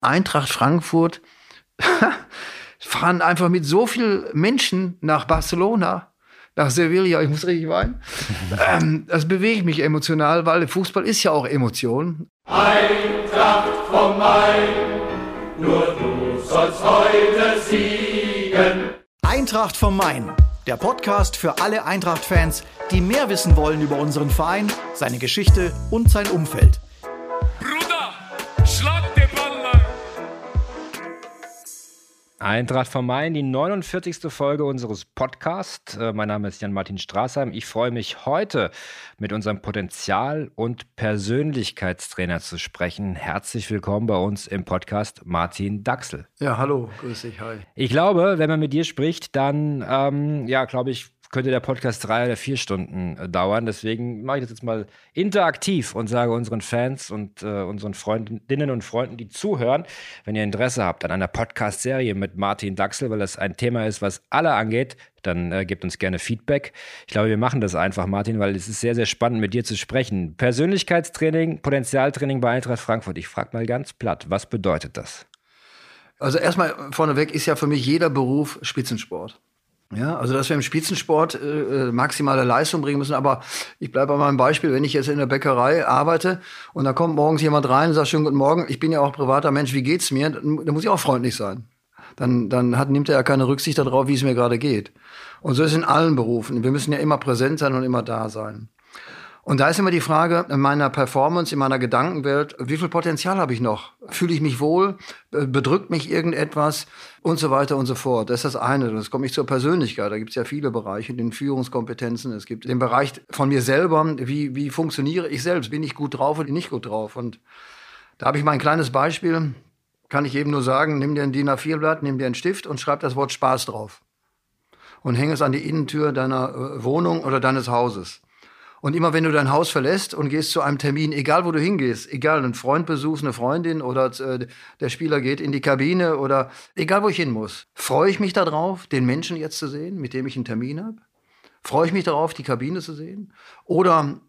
Eintracht Frankfurt fahren einfach mit so vielen Menschen nach Barcelona, nach Sevilla, ich muss richtig weinen. ähm, das bewegt mich emotional, weil Fußball ist ja auch Emotion. Eintracht vom Main, nur du sollst heute siegen. Eintracht vom Main, der Podcast für alle Eintracht-Fans, die mehr wissen wollen über unseren Verein, seine Geschichte und sein Umfeld. Eintracht vom Main, die 49. Folge unseres Podcasts. Äh, mein Name ist Jan-Martin Straßheim. Ich freue mich heute mit unserem Potenzial- und Persönlichkeitstrainer zu sprechen. Herzlich willkommen bei uns im Podcast Martin Daxel. Ja, hallo, grüß dich, hi. Ich glaube, wenn man mit dir spricht, dann, ähm, ja, glaube ich, könnte der Podcast drei oder vier Stunden äh, dauern. Deswegen mache ich das jetzt mal interaktiv und sage unseren Fans und äh, unseren Freundinnen und Freunden, die zuhören, wenn ihr Interesse habt an einer Podcast-Serie mit Martin Daxel, weil das ein Thema ist, was alle angeht, dann äh, gebt uns gerne Feedback. Ich glaube, wir machen das einfach, Martin, weil es ist sehr, sehr spannend, mit dir zu sprechen. Persönlichkeitstraining, Potenzialtraining bei Eintracht Frankfurt. Ich frage mal ganz platt, was bedeutet das? Also erstmal vorneweg ist ja für mich jeder Beruf Spitzensport. Ja, also dass wir im Spitzensport äh, äh, maximale Leistung bringen müssen. Aber ich bleibe bei meinem Beispiel, wenn ich jetzt in der Bäckerei arbeite und da kommt morgens jemand rein und sagt schönen guten Morgen, ich bin ja auch privater Mensch, wie geht's mir? Dann, dann muss ich auch freundlich sein. Dann, dann hat, nimmt er ja keine Rücksicht darauf, wie es mir gerade geht. Und so ist es in allen Berufen. Wir müssen ja immer präsent sein und immer da sein. Und da ist immer die Frage in meiner Performance, in meiner Gedankenwelt, wie viel Potenzial habe ich noch? Fühle ich mich wohl? Bedrückt mich irgendetwas? Und so weiter und so fort. Das ist das eine. Das komme ich zur Persönlichkeit. Da gibt es ja viele Bereiche, den Führungskompetenzen. Es gibt den Bereich von mir selber. Wie, wie funktioniere ich selbst? Bin ich gut drauf oder nicht gut drauf? Und da habe ich mal ein kleines Beispiel. Kann ich eben nur sagen, nimm dir ein DIN A4-Blatt, nimm dir einen Stift und schreib das Wort Spaß drauf. Und häng es an die Innentür deiner äh, Wohnung oder deines Hauses. Und immer wenn du dein Haus verlässt und gehst zu einem Termin, egal wo du hingehst, egal einen Freund besuchst, eine Freundin oder äh, der Spieler geht in die Kabine oder egal wo ich hin muss, freue ich mich darauf, den Menschen jetzt zu sehen, mit dem ich einen Termin habe? Freue ich mich darauf, die Kabine zu sehen? Oder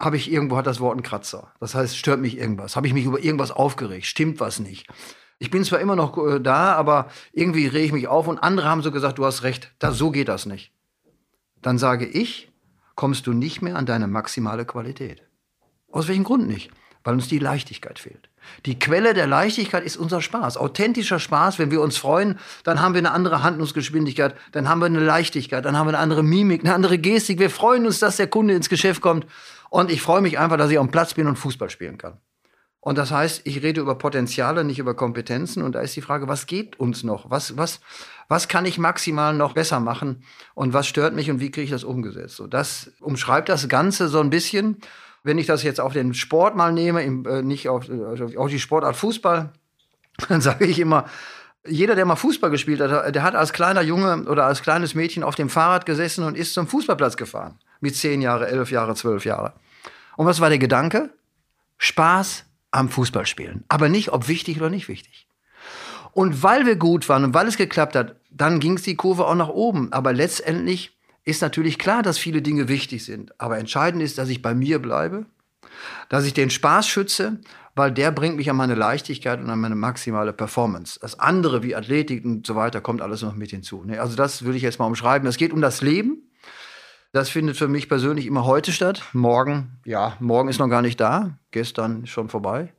habe ich irgendwo hat das Wort einen Kratzer? Das heißt, stört mich irgendwas? Habe ich mich über irgendwas aufgeregt? Stimmt was nicht? Ich bin zwar immer noch äh, da, aber irgendwie rege ich mich auf und andere haben so gesagt, du hast recht, da, so geht das nicht. Dann sage ich, kommst du nicht mehr an deine maximale Qualität. Aus welchem Grund nicht? Weil uns die Leichtigkeit fehlt. Die Quelle der Leichtigkeit ist unser Spaß. Authentischer Spaß, wenn wir uns freuen, dann haben wir eine andere Handlungsgeschwindigkeit, dann haben wir eine Leichtigkeit, dann haben wir eine andere Mimik, eine andere Gestik. Wir freuen uns, dass der Kunde ins Geschäft kommt. Und ich freue mich einfach, dass ich am Platz bin und Fußball spielen kann. Und das heißt, ich rede über Potenziale, nicht über Kompetenzen. Und da ist die Frage, was geht uns noch? Was, was, was kann ich maximal noch besser machen? Und was stört mich und wie kriege ich das umgesetzt? So, das umschreibt das Ganze so ein bisschen. Wenn ich das jetzt auf den Sport mal nehme, im, äh, nicht auf, also auf die Sportart Fußball, dann sage ich immer, jeder, der mal Fußball gespielt hat, der hat als kleiner Junge oder als kleines Mädchen auf dem Fahrrad gesessen und ist zum Fußballplatz gefahren. Mit zehn Jahre, elf Jahre, zwölf Jahre. Und was war der Gedanke? Spaß, am Fußballspielen. Aber nicht, ob wichtig oder nicht wichtig. Und weil wir gut waren und weil es geklappt hat, dann ging es die Kurve auch nach oben. Aber letztendlich ist natürlich klar, dass viele Dinge wichtig sind. Aber entscheidend ist, dass ich bei mir bleibe, dass ich den Spaß schütze, weil der bringt mich an meine Leichtigkeit und an meine maximale Performance. Das andere wie Athletik und so weiter kommt alles noch mit hinzu. Ne? Also das würde ich jetzt mal umschreiben. Es geht um das Leben. Das findet für mich persönlich immer heute statt. Morgen, ja, morgen ist noch gar nicht da. Gestern schon vorbei.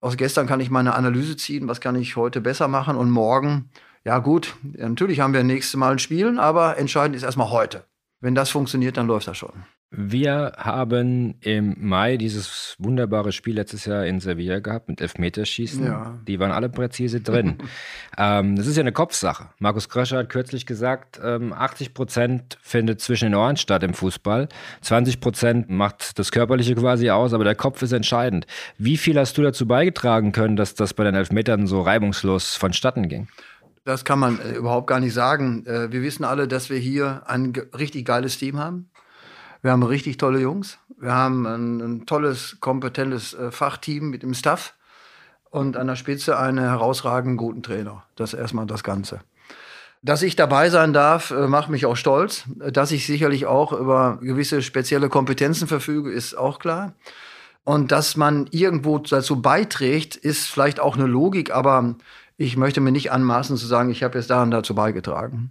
Aus gestern kann ich meine Analyse ziehen, was kann ich heute besser machen. Und morgen, ja gut, natürlich haben wir nächstes Mal ein Spiel, aber entscheidend ist erstmal heute. Wenn das funktioniert, dann läuft das schon. Wir haben im Mai dieses wunderbare Spiel letztes Jahr in Sevilla gehabt mit Elfmeterschießen. Ja. Die waren alle präzise drin. ähm, das ist ja eine Kopfsache. Markus Kröscher hat kürzlich gesagt, ähm, 80 Prozent findet zwischen den Ohren statt im Fußball. 20 Prozent macht das Körperliche quasi aus, aber der Kopf ist entscheidend. Wie viel hast du dazu beigetragen können, dass das bei den Elfmetern so reibungslos vonstatten ging? Das kann man äh, überhaupt gar nicht sagen. Äh, wir wissen alle, dass wir hier ein richtig geiles Team haben. Wir haben richtig tolle Jungs. Wir haben ein, ein tolles, kompetentes äh, Fachteam mit dem Staff und an der Spitze einen herausragenden guten Trainer. Das ist erstmal das Ganze. Dass ich dabei sein darf, äh, macht mich auch stolz. Dass ich sicherlich auch über gewisse spezielle Kompetenzen verfüge, ist auch klar. Und dass man irgendwo dazu beiträgt, ist vielleicht auch eine Logik, aber ich möchte mir nicht anmaßen zu sagen, ich habe jetzt da und dazu beigetragen.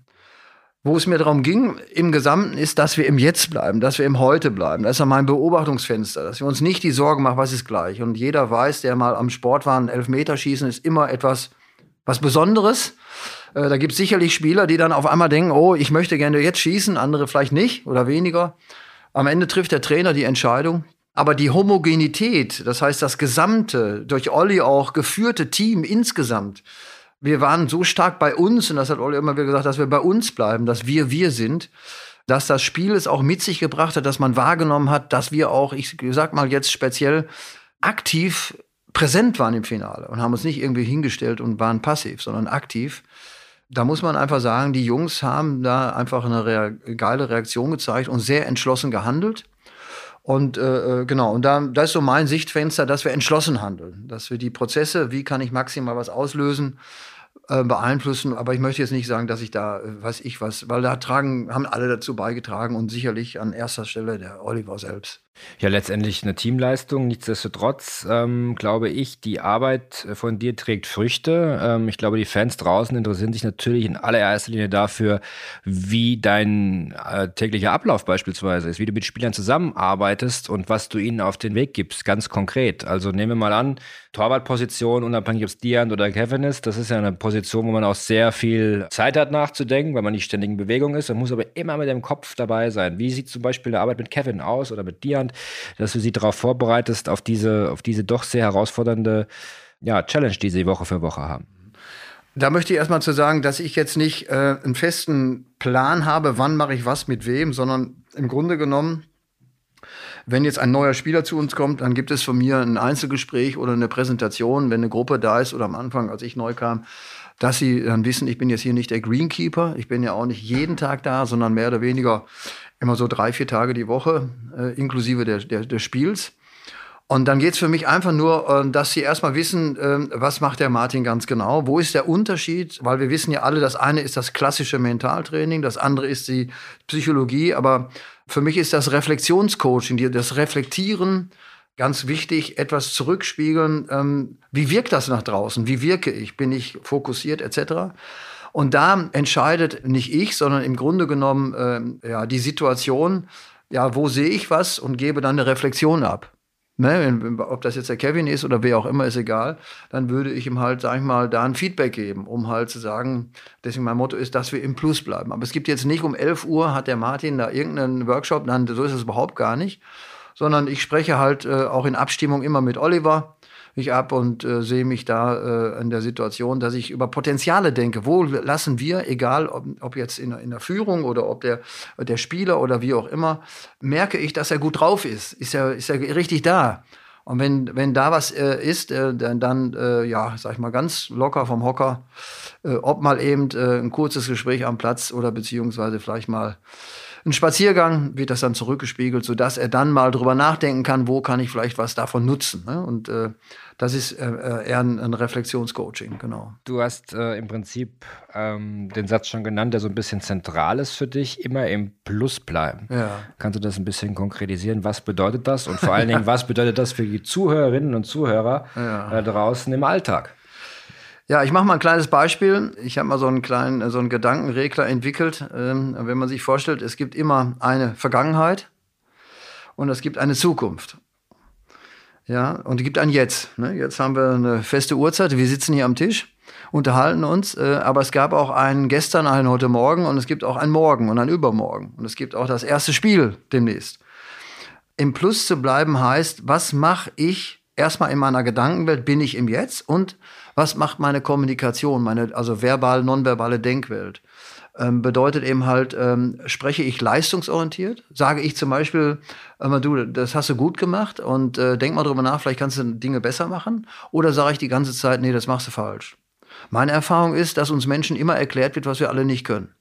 Wo es mir darum ging, im Gesamten ist, dass wir im Jetzt bleiben, dass wir im Heute bleiben. Das ist ja mein Beobachtungsfenster, dass wir uns nicht die Sorgen machen, was ist gleich. Und jeder weiß, der mal am Sport war, ein Elfmeterschießen ist immer etwas was Besonderes. Äh, da gibt es sicherlich Spieler, die dann auf einmal denken, oh, ich möchte gerne jetzt schießen, andere vielleicht nicht oder weniger. Am Ende trifft der Trainer die Entscheidung. Aber die Homogenität, das heißt das gesamte, durch Olli auch geführte Team insgesamt, wir waren so stark bei uns, und das hat Olli immer wieder gesagt, dass wir bei uns bleiben, dass wir wir sind, dass das Spiel es auch mit sich gebracht hat, dass man wahrgenommen hat, dass wir auch, ich sag mal jetzt speziell, aktiv präsent waren im Finale und haben uns nicht irgendwie hingestellt und waren passiv, sondern aktiv. Da muss man einfach sagen, die Jungs haben da einfach eine rea geile Reaktion gezeigt und sehr entschlossen gehandelt. Und äh, äh, genau, und da, da ist so mein Sichtfenster, dass wir entschlossen handeln, dass wir die Prozesse, wie kann ich maximal was auslösen, äh, beeinflussen. Aber ich möchte jetzt nicht sagen, dass ich da, äh, weiß ich was, weil da tragen, haben alle dazu beigetragen und sicherlich an erster Stelle der Oliver selbst. Ja, letztendlich eine Teamleistung. Nichtsdestotrotz ähm, glaube ich, die Arbeit von dir trägt Früchte. Ähm, ich glaube, die Fans draußen interessieren sich natürlich in allererster Linie dafür, wie dein äh, täglicher Ablauf beispielsweise ist, wie du mit Spielern zusammenarbeitest und was du ihnen auf den Weg gibst, ganz konkret. Also nehmen wir mal an, Torwartposition, unabhängig ob es Dian oder Kevin ist, das ist ja eine Position, wo man auch sehr viel Zeit hat nachzudenken, weil man nicht ständig in Bewegung ist. Man muss aber immer mit dem Kopf dabei sein. Wie sieht zum Beispiel die Arbeit mit Kevin aus oder mit Dian? Deutschland, dass du sie darauf vorbereitest, auf diese, auf diese doch sehr herausfordernde ja, Challenge, die sie Woche für Woche haben. Da möchte ich erstmal zu sagen, dass ich jetzt nicht äh, einen festen Plan habe, wann mache ich was mit wem, sondern im Grunde genommen, wenn jetzt ein neuer Spieler zu uns kommt, dann gibt es von mir ein Einzelgespräch oder eine Präsentation, wenn eine Gruppe da ist oder am Anfang, als ich neu kam, dass sie dann wissen, ich bin jetzt hier nicht der Greenkeeper, ich bin ja auch nicht jeden Tag da, sondern mehr oder weniger immer so drei, vier Tage die Woche, äh, inklusive der, der, des Spiels. Und dann geht's für mich einfach nur, äh, dass Sie erstmal wissen, äh, was macht der Martin ganz genau, wo ist der Unterschied, weil wir wissen ja alle, das eine ist das klassische Mentaltraining, das andere ist die Psychologie, aber für mich ist das Reflexionscoaching, das Reflektieren ganz wichtig, etwas zurückspiegeln, ähm, wie wirkt das nach draußen, wie wirke ich, bin ich fokussiert etc. Und da entscheidet nicht ich, sondern im Grunde genommen äh, ja, die Situation, ja, wo sehe ich was und gebe dann eine Reflexion ab. Ne, ob das jetzt der Kevin ist oder wer auch immer, ist egal. Dann würde ich ihm halt, sag ich mal, da ein Feedback geben, um halt zu sagen, deswegen mein Motto ist, dass wir im Plus bleiben. Aber es gibt jetzt nicht um 11 Uhr hat der Martin da irgendeinen Workshop, nein, so ist es überhaupt gar nicht. Sondern ich spreche halt äh, auch in Abstimmung immer mit Oliver mich ab und äh, sehe mich da äh, in der Situation, dass ich über Potenziale denke. Wo lassen wir, egal ob, ob jetzt in, in der Führung oder ob der, der Spieler oder wie auch immer, merke ich, dass er gut drauf ist. Ist er, ist er richtig da? Und wenn, wenn da was äh, ist, äh, dann, dann äh, ja, sag ich mal, ganz locker vom Hocker, äh, ob mal eben äh, ein kurzes Gespräch am Platz oder beziehungsweise vielleicht mal ein Spaziergang wird das dann zurückgespiegelt, sodass er dann mal drüber nachdenken kann, wo kann ich vielleicht was davon nutzen. Ne? Und äh, das ist äh, äh, eher ein, ein Reflexionscoaching, genau. Du hast äh, im Prinzip ähm, den Satz schon genannt, der so ein bisschen zentral ist für dich, immer im Plus bleiben. Ja. Kannst du das ein bisschen konkretisieren? Was bedeutet das? Und vor allen Dingen, was bedeutet das für die Zuhörerinnen und Zuhörer ja. äh, draußen im Alltag? Ja, ich mache mal ein kleines Beispiel. Ich habe mal so einen kleinen, so einen Gedankenregler entwickelt. Ähm, wenn man sich vorstellt, es gibt immer eine Vergangenheit und es gibt eine Zukunft. Ja, und es gibt ein Jetzt. Ne? Jetzt haben wir eine feste Uhrzeit. Wir sitzen hier am Tisch, unterhalten uns. Äh, aber es gab auch einen gestern, einen heute Morgen und es gibt auch ein Morgen und ein Übermorgen. Und es gibt auch das erste Spiel demnächst. Im Plus zu bleiben heißt, was mache ich erstmal in meiner Gedankenwelt? Bin ich im Jetzt? Und was macht meine Kommunikation, meine also verbal, nonverbale Denkwelt? Ähm, bedeutet eben halt, ähm, spreche ich leistungsorientiert? Sage ich zum Beispiel, äh, du, das hast du gut gemacht und äh, denk mal drüber nach, vielleicht kannst du Dinge besser machen? Oder sage ich die ganze Zeit, nee, das machst du falsch? Meine Erfahrung ist, dass uns Menschen immer erklärt wird, was wir alle nicht können.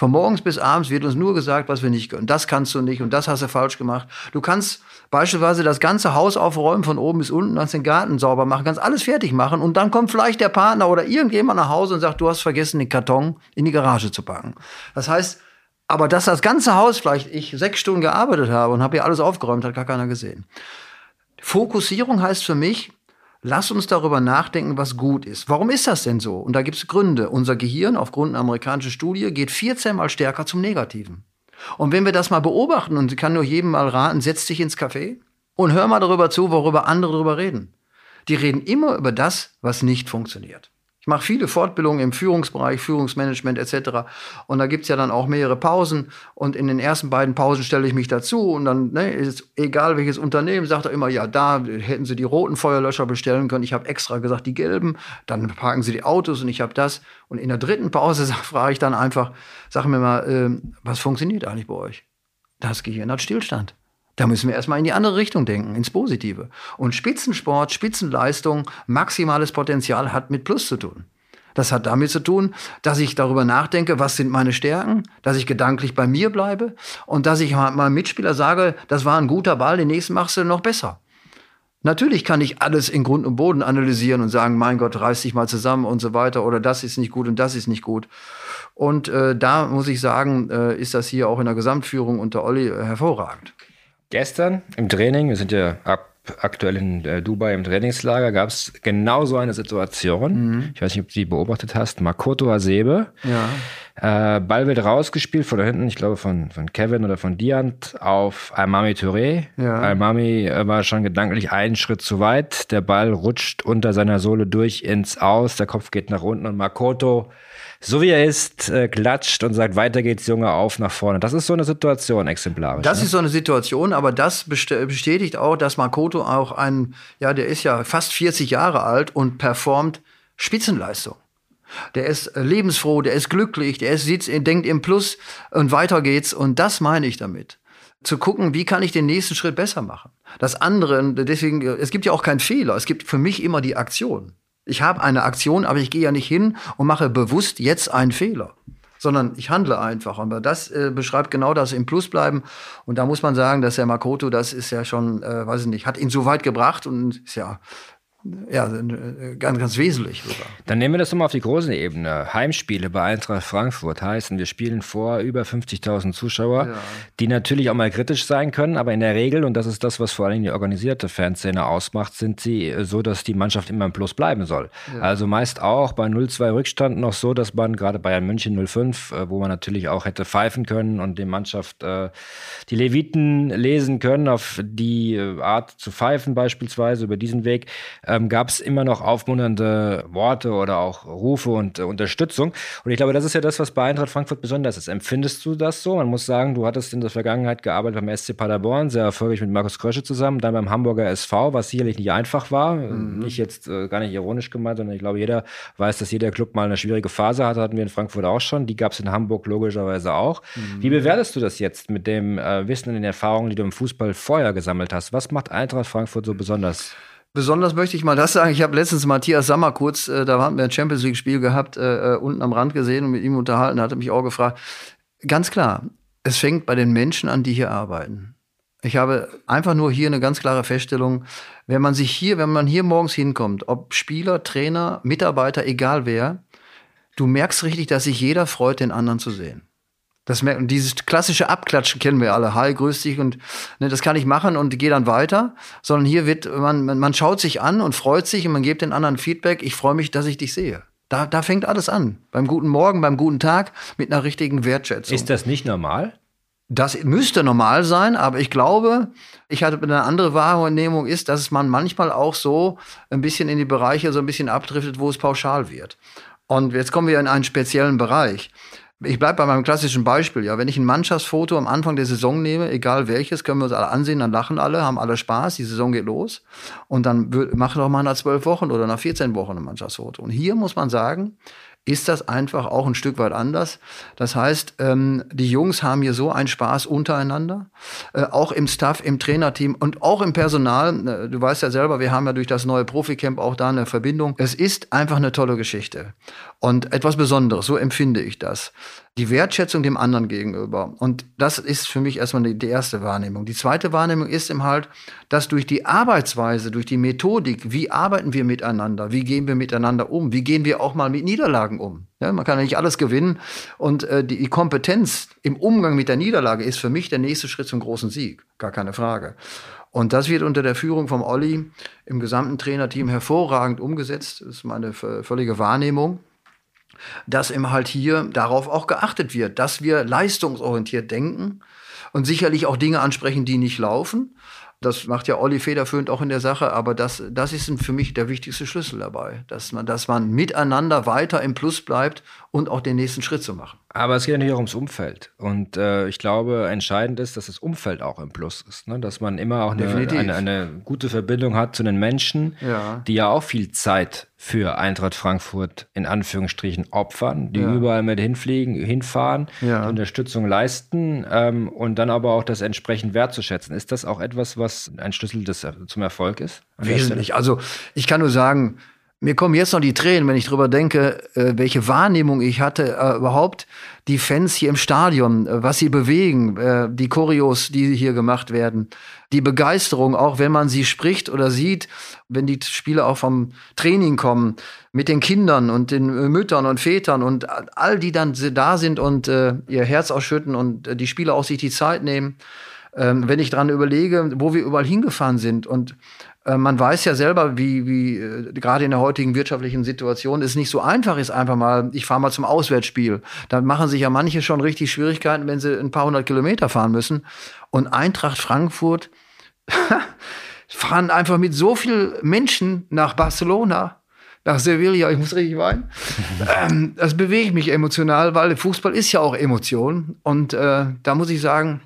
Von morgens bis abends wird uns nur gesagt, was wir nicht können. Das kannst du nicht und das hast du falsch gemacht. Du kannst beispielsweise das ganze Haus aufräumen, von oben bis unten, kannst den Garten sauber machen, kannst alles fertig machen und dann kommt vielleicht der Partner oder irgendjemand nach Hause und sagt, du hast vergessen, den Karton in die Garage zu packen. Das heißt, aber dass das ganze Haus vielleicht ich sechs Stunden gearbeitet habe und habe hier alles aufgeräumt, hat gar keiner gesehen. Fokussierung heißt für mich, lass uns darüber nachdenken, was gut ist. Warum ist das denn so? Und da gibt es Gründe. Unser Gehirn, aufgrund einer amerikanischen Studie, geht 14 mal stärker zum Negativen. Und wenn wir das mal beobachten, und ich kann nur jedem mal raten, setz dich ins Café und hör mal darüber zu, worüber andere darüber reden. Die reden immer über das, was nicht funktioniert. Ich mache viele Fortbildungen im Führungsbereich, Führungsmanagement etc. Und da gibt's ja dann auch mehrere Pausen. Und in den ersten beiden Pausen stelle ich mich dazu. Und dann ne, ist egal welches Unternehmen, sagt er immer, ja, da hätten sie die roten Feuerlöscher bestellen können. Ich habe extra gesagt, die gelben. Dann parken sie die Autos und ich habe das. Und in der dritten Pause frage ich dann einfach, sag mir mal, äh, was funktioniert eigentlich bei euch? Das Gehirn hat Stillstand. Da müssen wir erstmal in die andere Richtung denken, ins Positive. Und Spitzensport, Spitzenleistung, maximales Potenzial hat mit Plus zu tun. Das hat damit zu tun, dass ich darüber nachdenke, was sind meine Stärken, dass ich gedanklich bei mir bleibe und dass ich meinem Mitspieler sage, das war ein guter Ball, den nächsten machst du noch besser. Natürlich kann ich alles in Grund und Boden analysieren und sagen, mein Gott, reiß dich mal zusammen und so weiter oder das ist nicht gut und das ist nicht gut. Und äh, da muss ich sagen, äh, ist das hier auch in der Gesamtführung unter Olli äh, hervorragend. Gestern im Training, wir sind ja ab, aktuell in äh, Dubai im Trainingslager, gab es genau so eine Situation. Mhm. Ich weiß nicht, ob du die beobachtet hast. Makoto Hasebe. Ja. Äh, Ball wird rausgespielt von da hinten, ich glaube von, von Kevin oder von Diant auf Almami Touré. Ja. Almami äh, war schon gedanklich einen Schritt zu weit. Der Ball rutscht unter seiner Sohle durch ins Aus. Der Kopf geht nach unten und Makoto so wie er ist, äh, klatscht und sagt, weiter geht's, Junge, auf nach vorne. Das ist so eine Situation exemplarisch. Das ne? ist so eine Situation, aber das bestätigt auch, dass Makoto auch ein, ja, der ist ja fast 40 Jahre alt und performt Spitzenleistung. Der ist äh, lebensfroh, der ist glücklich, der ist, sieht, denkt im Plus und weiter geht's. Und das meine ich damit zu gucken, wie kann ich den nächsten Schritt besser machen. Das andere, deswegen, es gibt ja auch keinen Fehler. Es gibt für mich immer die Aktion. Ich habe eine Aktion, aber ich gehe ja nicht hin und mache bewusst jetzt einen Fehler, sondern ich handle einfach. Und das äh, beschreibt genau das im Plus bleiben. Und da muss man sagen, dass der Makoto, das ist ja schon, äh, weiß ich nicht, hat ihn so weit gebracht und ist ja ja, äh, ganz, ganz wesentlich sogar. Dann nehmen wir das nochmal auf die große Ebene. Heimspiele bei Eintracht Frankfurt heißen, wir spielen vor über 50.000 Zuschauer, ja. die natürlich auch mal kritisch sein können, aber in der Regel, und das ist das, was vor allem die organisierte Fanszene ausmacht, sind sie so, dass die Mannschaft immer im Plus bleiben soll. Ja. Also meist auch bei 0-2 Rückstand noch so, dass man gerade Bayern München 05, äh, wo man natürlich auch hätte pfeifen können und die Mannschaft äh, die Leviten lesen können, auf die Art zu pfeifen beispielsweise über diesen Weg, ähm, gab es immer noch aufmunternde Worte oder auch Rufe und äh, Unterstützung. Und ich glaube, das ist ja das, was bei Eintracht Frankfurt besonders ist. Empfindest du das so? Man muss sagen, du hattest in der Vergangenheit gearbeitet beim SC Paderborn, sehr erfolgreich mit Markus Krösche zusammen, dann beim Hamburger SV, was sicherlich nicht einfach war. Mhm. Nicht jetzt äh, gar nicht ironisch gemeint, sondern ich glaube, jeder weiß, dass jeder Club mal eine schwierige Phase hatte, hatten wir in Frankfurt auch schon. Die gab es in Hamburg logischerweise auch. Mhm. Wie bewertest du das jetzt mit dem äh, Wissen und den Erfahrungen, die du im Fußball vorher gesammelt hast? Was macht Eintracht Frankfurt so besonders? Besonders möchte ich mal das sagen. Ich habe letztens Matthias Sammer kurz, äh, da haben wir ein Champions League-Spiel gehabt, äh, äh, unten am Rand gesehen und mit ihm unterhalten, hat er mich auch gefragt. Ganz klar, es fängt bei den Menschen an, die hier arbeiten. Ich habe einfach nur hier eine ganz klare Feststellung. Wenn man sich hier, wenn man hier morgens hinkommt, ob Spieler, Trainer, Mitarbeiter, egal wer, du merkst richtig, dass sich jeder freut, den anderen zu sehen. Das, dieses klassische Abklatschen kennen wir alle. Hi, grüß dich und ne, das kann ich machen und gehe dann weiter. Sondern hier wird man, man, man schaut sich an und freut sich und man gibt den anderen Feedback. Ich freue mich, dass ich dich sehe. Da, da fängt alles an. Beim guten Morgen, beim guten Tag mit einer richtigen Wertschätzung. Ist das nicht normal? Das müsste normal sein, aber ich glaube, ich hatte eine andere Wahrnehmung ist, dass man manchmal auch so ein bisschen in die Bereiche so ein bisschen abdriftet, wo es pauschal wird. Und jetzt kommen wir in einen speziellen Bereich. Ich bleibe bei meinem klassischen Beispiel. Ja, wenn ich ein Mannschaftsfoto am Anfang der Saison nehme, egal welches, können wir uns alle ansehen, dann lachen alle, haben alle Spaß, die Saison geht los. Und dann mache doch mal nach zwölf Wochen oder nach 14 Wochen ein Mannschaftsfoto. Und hier muss man sagen, ist das einfach auch ein Stück weit anders. Das heißt, ähm, die Jungs haben hier so einen Spaß untereinander, äh, auch im Staff, im Trainerteam und auch im Personal. Äh, du weißt ja selber, wir haben ja durch das neue Proficamp auch da eine Verbindung. Es ist einfach eine tolle Geschichte und etwas Besonderes, so empfinde ich das die Wertschätzung dem anderen gegenüber. Und das ist für mich erstmal die, die, erste Wahrnehmung. Die zweite Wahrnehmung ist im halt, dass durch die Arbeitsweise, durch die Methodik, wie arbeiten wir miteinander, wie gehen wir miteinander um, wie gehen wir auch mal mit Niederlagen um. Ja, man kann ja nicht alles gewinnen. Und äh, die, die Kompetenz im Umgang mit der Niederlage ist für mich der nächste Schritt zum großen Sieg. Gar keine Frage. Und das wird unter der Führung vom Olli im gesamten Trainerteam hervorragend umgesetzt. Das ist meine völlige Wahrnehmung dass eben halt hier darauf auch geachtet wird, dass wir leistungsorientiert denken und sicherlich auch Dinge ansprechen, die nicht laufen. Das macht ja Olli federführend auch in der Sache, aber das, das ist für mich der wichtigste Schlüssel dabei, dass man, dass man miteinander weiter im Plus bleibt und auch den nächsten Schritt zu machen. Aber es geht natürlich auch ums Umfeld. Und äh, ich glaube, entscheidend ist, dass das Umfeld auch im Plus ist. Ne? Dass man immer auch eine, eine, eine, gute Verbindung hat zu den Menschen, ja. die ja auch viel Zeit für Eintracht Frankfurt in Anführungsstrichen opfern, die ja. überall mit hinfliegen, hinfahren, ja. Unterstützung leisten ähm, und dann aber auch das entsprechend wertzuschätzen. Ist das auch etwas, was ein Schlüssel des, zum Erfolg ist? Wesentlich. Also ich kann nur sagen, mir kommen jetzt noch die Tränen, wenn ich drüber denke, äh, welche Wahrnehmung ich hatte, äh, überhaupt die Fans hier im Stadion, äh, was sie bewegen, äh, die Choreos, die hier gemacht werden, die Begeisterung, auch wenn man sie spricht oder sieht, wenn die Spieler auch vom Training kommen, mit den Kindern und den äh, Müttern und Vätern und all die dann da sind und äh, ihr Herz ausschütten und die Spieler auch sich die Zeit nehmen. Ähm, wenn ich dran überlege, wo wir überall hingefahren sind und man weiß ja selber, wie, wie äh, gerade in der heutigen wirtschaftlichen Situation es nicht so einfach ist, einfach mal, ich fahre mal zum Auswärtsspiel. Da machen sich ja manche schon richtig Schwierigkeiten, wenn sie ein paar hundert Kilometer fahren müssen. Und Eintracht Frankfurt fahren einfach mit so vielen Menschen nach Barcelona, nach Sevilla, ich muss richtig weinen. ähm, das bewegt mich emotional, weil Fußball ist ja auch Emotion. Und äh, da muss ich sagen,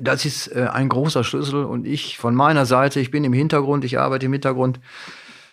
das ist äh, ein großer Schlüssel und ich von meiner Seite, ich bin im Hintergrund, ich arbeite im Hintergrund,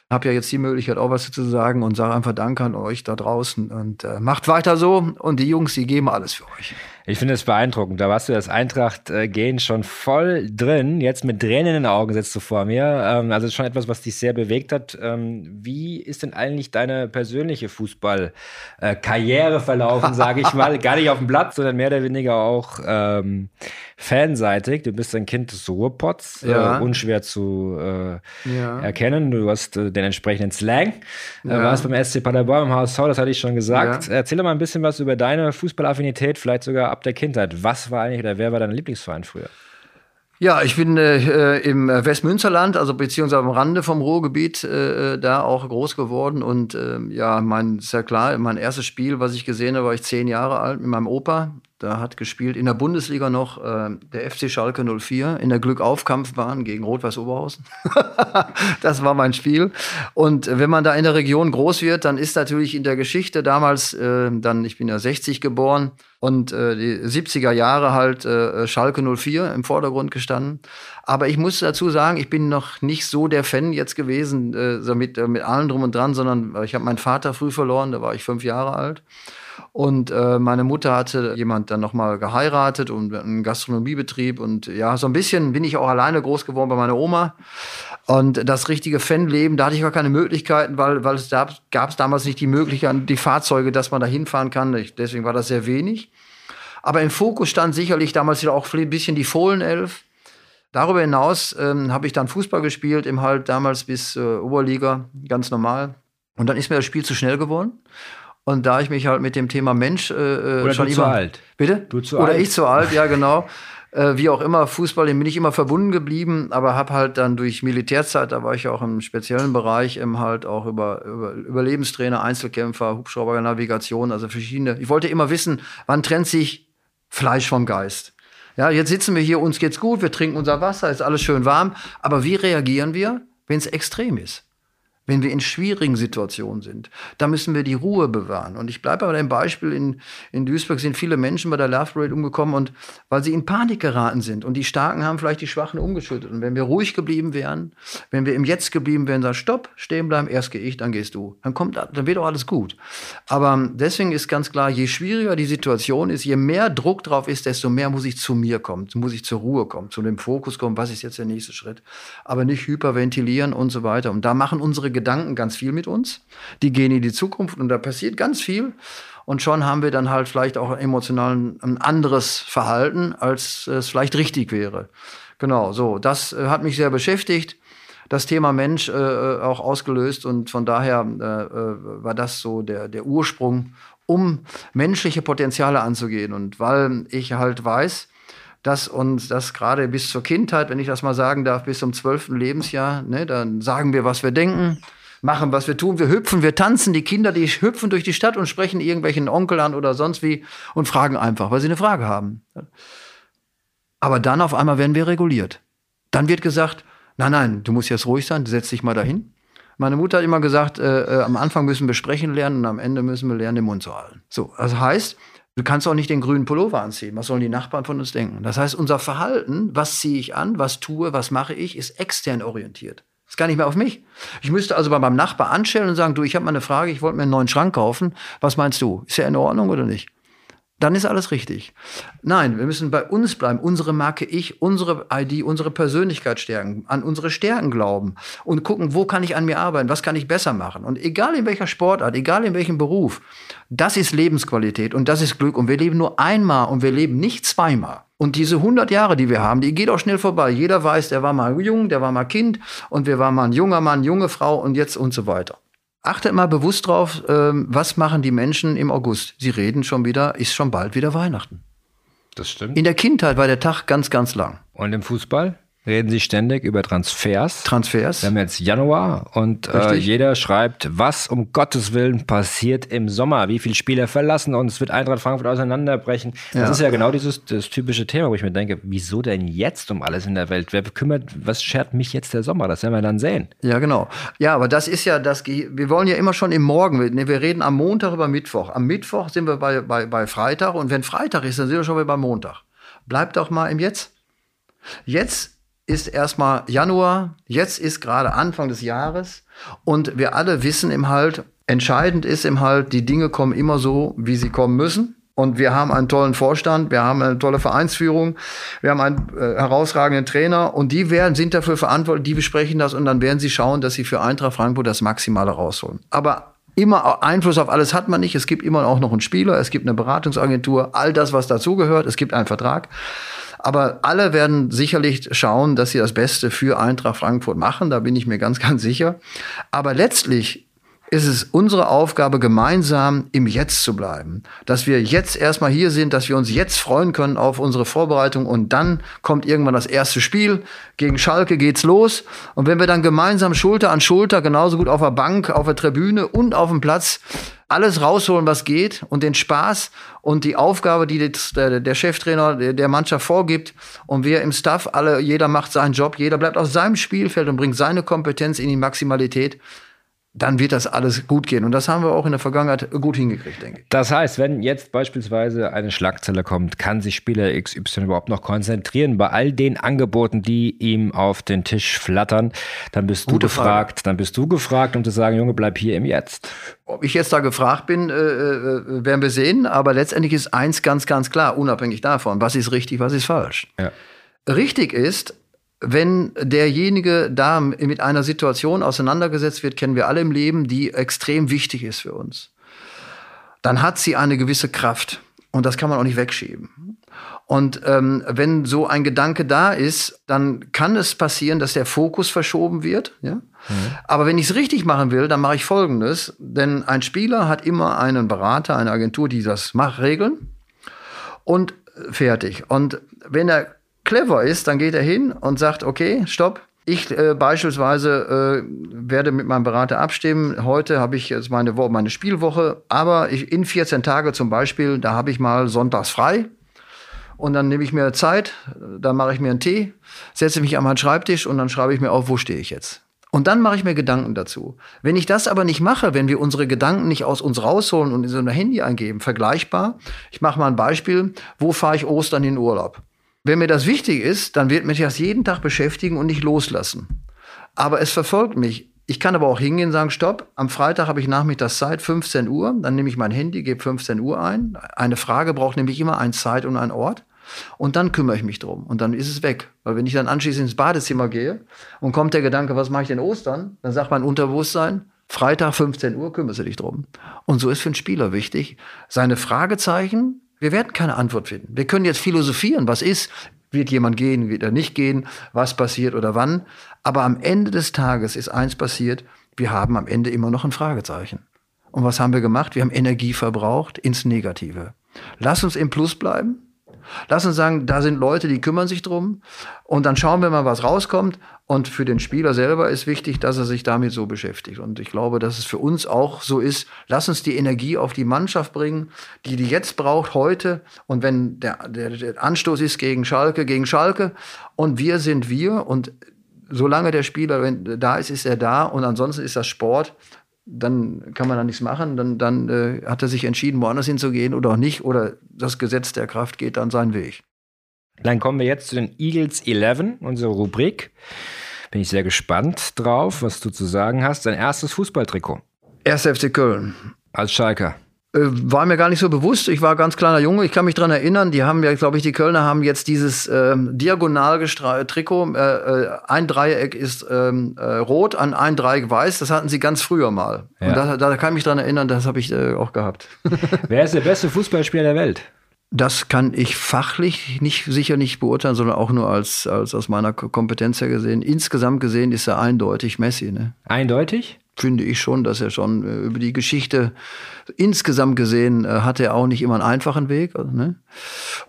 habe ja jetzt die Möglichkeit auch was zu sagen und sage einfach Danke an euch da draußen und äh, macht weiter so und die Jungs, die geben alles für euch. Ich finde es beeindruckend. Da warst du das Eintracht-Gehen schon voll drin. Jetzt mit Tränen in den Augen sitzt du vor mir. Ähm, also schon etwas, was dich sehr bewegt hat. Ähm, wie ist denn eigentlich deine persönliche Fußball-Karriere äh, verlaufen, sage ich mal? Gar nicht auf dem Blatt, sondern mehr oder weniger auch ähm, fanseitig. Du bist ein Kind des Ruhrpots, äh, ja. äh, unschwer zu äh, ja. erkennen. Du hast äh, den entsprechenden Slang. Äh, ja. warst beim SC Paderborn im HSV, das hatte ich schon gesagt. Erzähl mal ein bisschen was über deine Fußballaffinität, vielleicht sogar ab ab der Kindheit. Was war eigentlich oder wer war dein Lieblingsverein früher? Ja, ich bin äh, im Westmünsterland, also beziehungsweise am Rande vom Ruhrgebiet, äh, da auch groß geworden. Und äh, ja, mein, ist ja klar, mein erstes Spiel, was ich gesehen habe, war ich zehn Jahre alt mit meinem Opa. Da hat gespielt in der Bundesliga noch äh, der FC Schalke 04 in der Glückaufkampfbahn gegen Rot-Weiß Oberhausen. das war mein Spiel. Und wenn man da in der Region groß wird, dann ist natürlich in der Geschichte damals, äh, dann, ich bin ja 60 geboren und äh, die 70er Jahre halt äh, Schalke 04 im Vordergrund gestanden. Aber ich muss dazu sagen, ich bin noch nicht so der Fan jetzt gewesen, äh, so mit, äh, mit allem drum und dran, sondern äh, ich habe meinen Vater früh verloren, da war ich fünf Jahre alt. Und äh, meine Mutter hatte jemand dann nochmal geheiratet und einen Gastronomiebetrieb. Und ja, so ein bisschen bin ich auch alleine groß geworden bei meiner Oma. Und das richtige Fanleben, da hatte ich gar keine Möglichkeiten, weil, weil es gab es damals nicht die Möglichkeit, die Fahrzeuge, dass man da hinfahren kann. Ich, deswegen war das sehr wenig. Aber im Fokus stand sicherlich damals auch ein bisschen die Fohlenelf. Darüber hinaus ähm, habe ich dann Fußball gespielt, im halt damals bis äh, Oberliga, ganz normal. Und dann ist mir das Spiel zu schnell geworden. Und da ich mich halt mit dem Thema Mensch äh, äh Oder schon du immer, zu alt. Bitte? Du zu Oder alt. ich zu alt, ja genau. äh, wie auch immer, Fußball, dem bin ich immer verbunden geblieben, aber habe halt dann durch Militärzeit, da war ich auch im speziellen Bereich, eben halt auch über, über Überlebenstrainer, Einzelkämpfer, Hubschrauber, Navigation, also verschiedene. Ich wollte immer wissen, wann trennt sich Fleisch vom Geist. Ja, jetzt sitzen wir hier, uns geht's gut, wir trinken unser Wasser, ist alles schön warm, aber wie reagieren wir, wenn es extrem ist? Wenn wir in schwierigen Situationen sind. Da müssen wir die Ruhe bewahren. Und ich bleibe bei dem Beispiel, in, in Duisburg sind viele Menschen bei der Love Parade umgekommen und weil sie in Panik geraten sind. Und die Starken haben vielleicht die Schwachen umgeschüttet. Und wenn wir ruhig geblieben wären, wenn wir im Jetzt geblieben wären, sagen, stopp, stehen bleiben, erst gehe ich, dann gehst du. Dann kommt, dann wird auch alles gut. Aber deswegen ist ganz klar, je schwieriger die Situation ist, je mehr Druck drauf ist, desto mehr muss ich zu mir kommen, muss ich zur Ruhe kommen, zu dem Fokus kommen, was ist jetzt der nächste Schritt. Aber nicht hyperventilieren und so weiter. Und da machen unsere Gedanken ganz viel mit uns. Die gehen in die Zukunft und da passiert ganz viel. Und schon haben wir dann halt vielleicht auch emotional ein anderes Verhalten, als es vielleicht richtig wäre. Genau, so. Das äh, hat mich sehr beschäftigt. Das Thema Mensch äh, äh auch ausgelöst und von daher äh, äh, war das so der, der Ursprung, um menschliche Potenziale anzugehen. Und weil ich halt weiß, dass uns das gerade bis zur Kindheit, wenn ich das mal sagen darf, bis zum zwölften Lebensjahr, ne, dann sagen wir, was wir denken, machen, was wir tun. Wir hüpfen, wir tanzen. Die Kinder, die hüpfen durch die Stadt und sprechen irgendwelchen Onkel an oder sonst wie und fragen einfach, weil sie eine Frage haben. Aber dann auf einmal werden wir reguliert. Dann wird gesagt, nein, nein, du musst jetzt ruhig sein, setz dich mal dahin. Meine Mutter hat immer gesagt, äh, äh, am Anfang müssen wir sprechen lernen und am Ende müssen wir lernen, den Mund zu halten. So, also heißt, du kannst auch nicht den grünen Pullover anziehen. Was sollen die Nachbarn von uns denken? Das heißt, unser Verhalten, was ziehe ich an, was tue, was mache ich, ist extern orientiert. ist gar nicht mehr auf mich. Ich müsste also bei meinem Nachbar anstellen und sagen, du, ich habe mal eine Frage, ich wollte mir einen neuen Schrank kaufen. Was meinst du? Ist ja in Ordnung oder nicht? Dann ist alles richtig. Nein, wir müssen bei uns bleiben, unsere Marke Ich, unsere ID, unsere Persönlichkeit stärken, an unsere Stärken glauben und gucken, wo kann ich an mir arbeiten, was kann ich besser machen. Und egal in welcher Sportart, egal in welchem Beruf, das ist Lebensqualität und das ist Glück. Und wir leben nur einmal und wir leben nicht zweimal. Und diese 100 Jahre, die wir haben, die geht auch schnell vorbei. Jeder weiß, der war mal jung, der war mal Kind und wir waren mal ein junger Mann, junge Frau und jetzt und so weiter. Achtet mal bewusst drauf, ähm, was machen die Menschen im August? Sie reden schon wieder, ist schon bald wieder Weihnachten. Das stimmt. In der Kindheit war der Tag ganz, ganz lang. Und im Fußball? Reden sie ständig über Transfers. Transfers. Wir haben jetzt Januar und äh, jeder schreibt, was um Gottes Willen passiert im Sommer, wie viele Spieler verlassen uns, wird Eintracht Frankfurt auseinanderbrechen. Ja. Das ist ja genau dieses das typische Thema, wo ich mir denke, wieso denn jetzt um alles in der Welt? Wer kümmert, was schert mich jetzt der Sommer? Das werden wir dann sehen. Ja, genau. Ja, aber das ist ja das, wir wollen ja immer schon im Morgen, wir reden am Montag über Mittwoch. Am Mittwoch sind wir bei, bei, bei Freitag und wenn Freitag ist, dann sind wir schon wieder beim Montag. Bleibt doch mal im Jetzt. Jetzt ist erstmal Januar, jetzt ist gerade Anfang des Jahres und wir alle wissen im Halt, entscheidend ist im Halt, die Dinge kommen immer so, wie sie kommen müssen. Und wir haben einen tollen Vorstand, wir haben eine tolle Vereinsführung, wir haben einen äh, herausragenden Trainer und die werden, sind dafür verantwortlich, die besprechen das und dann werden sie schauen, dass sie für Eintracht Frankfurt das Maximale rausholen. Aber immer Einfluss auf alles hat man nicht. Es gibt immer auch noch einen Spieler, es gibt eine Beratungsagentur, all das, was dazugehört. Es gibt einen Vertrag. Aber alle werden sicherlich schauen, dass sie das Beste für Eintracht Frankfurt machen. Da bin ich mir ganz, ganz sicher. Aber letztlich ist es unsere Aufgabe, gemeinsam im Jetzt zu bleiben. Dass wir jetzt erstmal hier sind, dass wir uns jetzt freuen können auf unsere Vorbereitung und dann kommt irgendwann das erste Spiel. Gegen Schalke geht's los. Und wenn wir dann gemeinsam Schulter an Schulter, genauso gut auf der Bank, auf der Tribüne und auf dem Platz, alles rausholen, was geht und den Spaß und die Aufgabe, die der, Cheftrainer der Mannschaft vorgibt und wir im Staff alle, jeder macht seinen Job, jeder bleibt auf seinem Spielfeld und bringt seine Kompetenz in die Maximalität dann wird das alles gut gehen. Und das haben wir auch in der Vergangenheit gut hingekriegt, denke ich. Das heißt, wenn jetzt beispielsweise eine Schlagzeile kommt, kann sich Spieler XY überhaupt noch konzentrieren bei all den Angeboten, die ihm auf den Tisch flattern, dann bist Gute du gefragt, Frage. dann bist du gefragt, um zu sagen, Junge, bleib hier im Jetzt. Ob ich jetzt da gefragt bin, äh, äh, werden wir sehen. Aber letztendlich ist eins ganz, ganz klar, unabhängig davon, was ist richtig, was ist falsch. Ja. Richtig ist, wenn derjenige da mit einer Situation auseinandergesetzt wird, kennen wir alle im Leben, die extrem wichtig ist für uns, dann hat sie eine gewisse Kraft. Und das kann man auch nicht wegschieben. Und ähm, wenn so ein Gedanke da ist, dann kann es passieren, dass der Fokus verschoben wird. Ja? Mhm. Aber wenn ich es richtig machen will, dann mache ich Folgendes. Denn ein Spieler hat immer einen Berater, eine Agentur, die das macht, regeln. Und fertig. Und wenn er clever ist, dann geht er hin und sagt, okay, stopp. Ich äh, beispielsweise äh, werde mit meinem Berater abstimmen. Heute habe ich jetzt meine, meine Spielwoche, aber ich, in 14 Tage zum Beispiel, da habe ich mal sonntags frei. Und dann nehme ich mir Zeit, dann mache ich mir einen Tee, setze mich an meinen Schreibtisch und dann schreibe ich mir auf, wo stehe ich jetzt. Und dann mache ich mir Gedanken dazu. Wenn ich das aber nicht mache, wenn wir unsere Gedanken nicht aus uns rausholen und in so ein Handy eingeben, vergleichbar. Ich mache mal ein Beispiel. Wo fahre ich Ostern in Urlaub? Wenn mir das wichtig ist, dann wird mich das jeden Tag beschäftigen und nicht loslassen. Aber es verfolgt mich. Ich kann aber auch hingehen und sagen, stopp, am Freitag habe ich nachmittags Zeit, 15 Uhr, dann nehme ich mein Handy, gebe 15 Uhr ein. Eine Frage braucht nämlich immer eine Zeit und einen Ort. Und dann kümmere ich mich drum. Und dann ist es weg. Weil wenn ich dann anschließend ins Badezimmer gehe und kommt der Gedanke, was mache ich denn Ostern? Dann sagt mein Unterbewusstsein, Freitag 15 Uhr kümmerst du dich drum. Und so ist für einen Spieler wichtig, seine Fragezeichen wir werden keine Antwort finden. Wir können jetzt philosophieren, was ist, wird jemand gehen, wird er nicht gehen, was passiert oder wann. Aber am Ende des Tages ist eins passiert, wir haben am Ende immer noch ein Fragezeichen. Und was haben wir gemacht? Wir haben Energie verbraucht ins Negative. Lass uns im Plus bleiben. Lass uns sagen, da sind Leute, die kümmern sich drum. Und dann schauen wir mal, was rauskommt. Und für den Spieler selber ist wichtig, dass er sich damit so beschäftigt. Und ich glaube, dass es für uns auch so ist. Lass uns die Energie auf die Mannschaft bringen, die die jetzt braucht, heute. Und wenn der, der, der Anstoß ist gegen Schalke, gegen Schalke. Und wir sind wir. Und solange der Spieler da ist, ist er da. Und ansonsten ist das Sport dann kann man da nichts machen. Dann, dann äh, hat er sich entschieden, woanders hinzugehen oder auch nicht. Oder das Gesetz der Kraft geht dann seinen Weg. Dann kommen wir jetzt zu den Eagles 11, unsere Rubrik. Bin ich sehr gespannt drauf, was du zu sagen hast. Dein erstes Fußballtrikot. 1. FC Köln. Als Schalker. Äh, war mir gar nicht so bewusst. Ich war ganz kleiner Junge. Ich kann mich daran erinnern. Die haben ja, glaube ich, die Kölner haben jetzt dieses ähm, diagonal Trikot. Äh, äh, ein Dreieck ist ähm, äh, rot, an ein Dreieck weiß. Das hatten sie ganz früher mal. Ja. Und da, da, kann ich mich daran erinnern. Das habe ich äh, auch gehabt. Wer ist der beste Fußballspieler der Welt? Das kann ich fachlich nicht sicher nicht beurteilen, sondern auch nur als, als aus meiner Kompetenz her gesehen. Insgesamt gesehen ist er eindeutig Messi. Ne? Eindeutig? Finde ich schon, dass er schon äh, über die Geschichte insgesamt gesehen äh, hat er auch nicht immer einen einfachen Weg. Also, ne?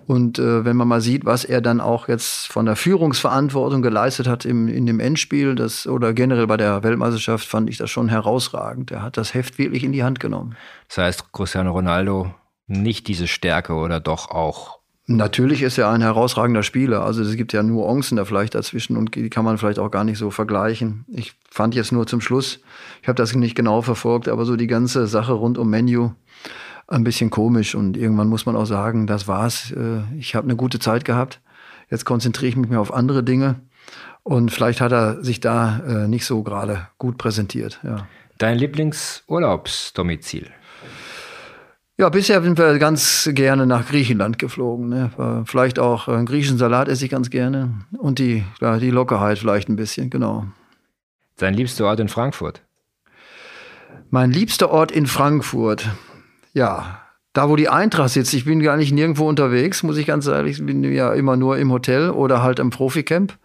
Und äh, wenn man mal sieht, was er dann auch jetzt von der Führungsverantwortung geleistet hat im, in dem Endspiel, das oder generell bei der Weltmeisterschaft, fand ich das schon herausragend. Er hat das Heft wirklich in die Hand genommen. Das heißt, Cristiano Ronaldo nicht diese Stärke oder doch auch Natürlich ist er ein herausragender Spieler. Also es gibt ja Nuancen da vielleicht dazwischen und die kann man vielleicht auch gar nicht so vergleichen. Ich fand jetzt nur zum Schluss, ich habe das nicht genau verfolgt, aber so die ganze Sache rund um Menu ein bisschen komisch und irgendwann muss man auch sagen, das war's. Äh, ich habe eine gute Zeit gehabt. Jetzt konzentriere ich mich mehr auf andere Dinge und vielleicht hat er sich da äh, nicht so gerade gut präsentiert. Ja. Dein Lieblingsurlaubsdomizil? Ja, bisher sind wir ganz gerne nach Griechenland geflogen. Ne? Vielleicht auch einen griechischen Salat esse ich ganz gerne. Und die, ja, die Lockerheit vielleicht ein bisschen, genau. Sein liebster Ort in Frankfurt? Mein liebster Ort in Frankfurt. Ja, da wo die Eintracht sitzt. Ich bin gar nicht nirgendwo unterwegs, muss ich ganz ehrlich. Ich bin ja immer nur im Hotel oder halt im Proficamp.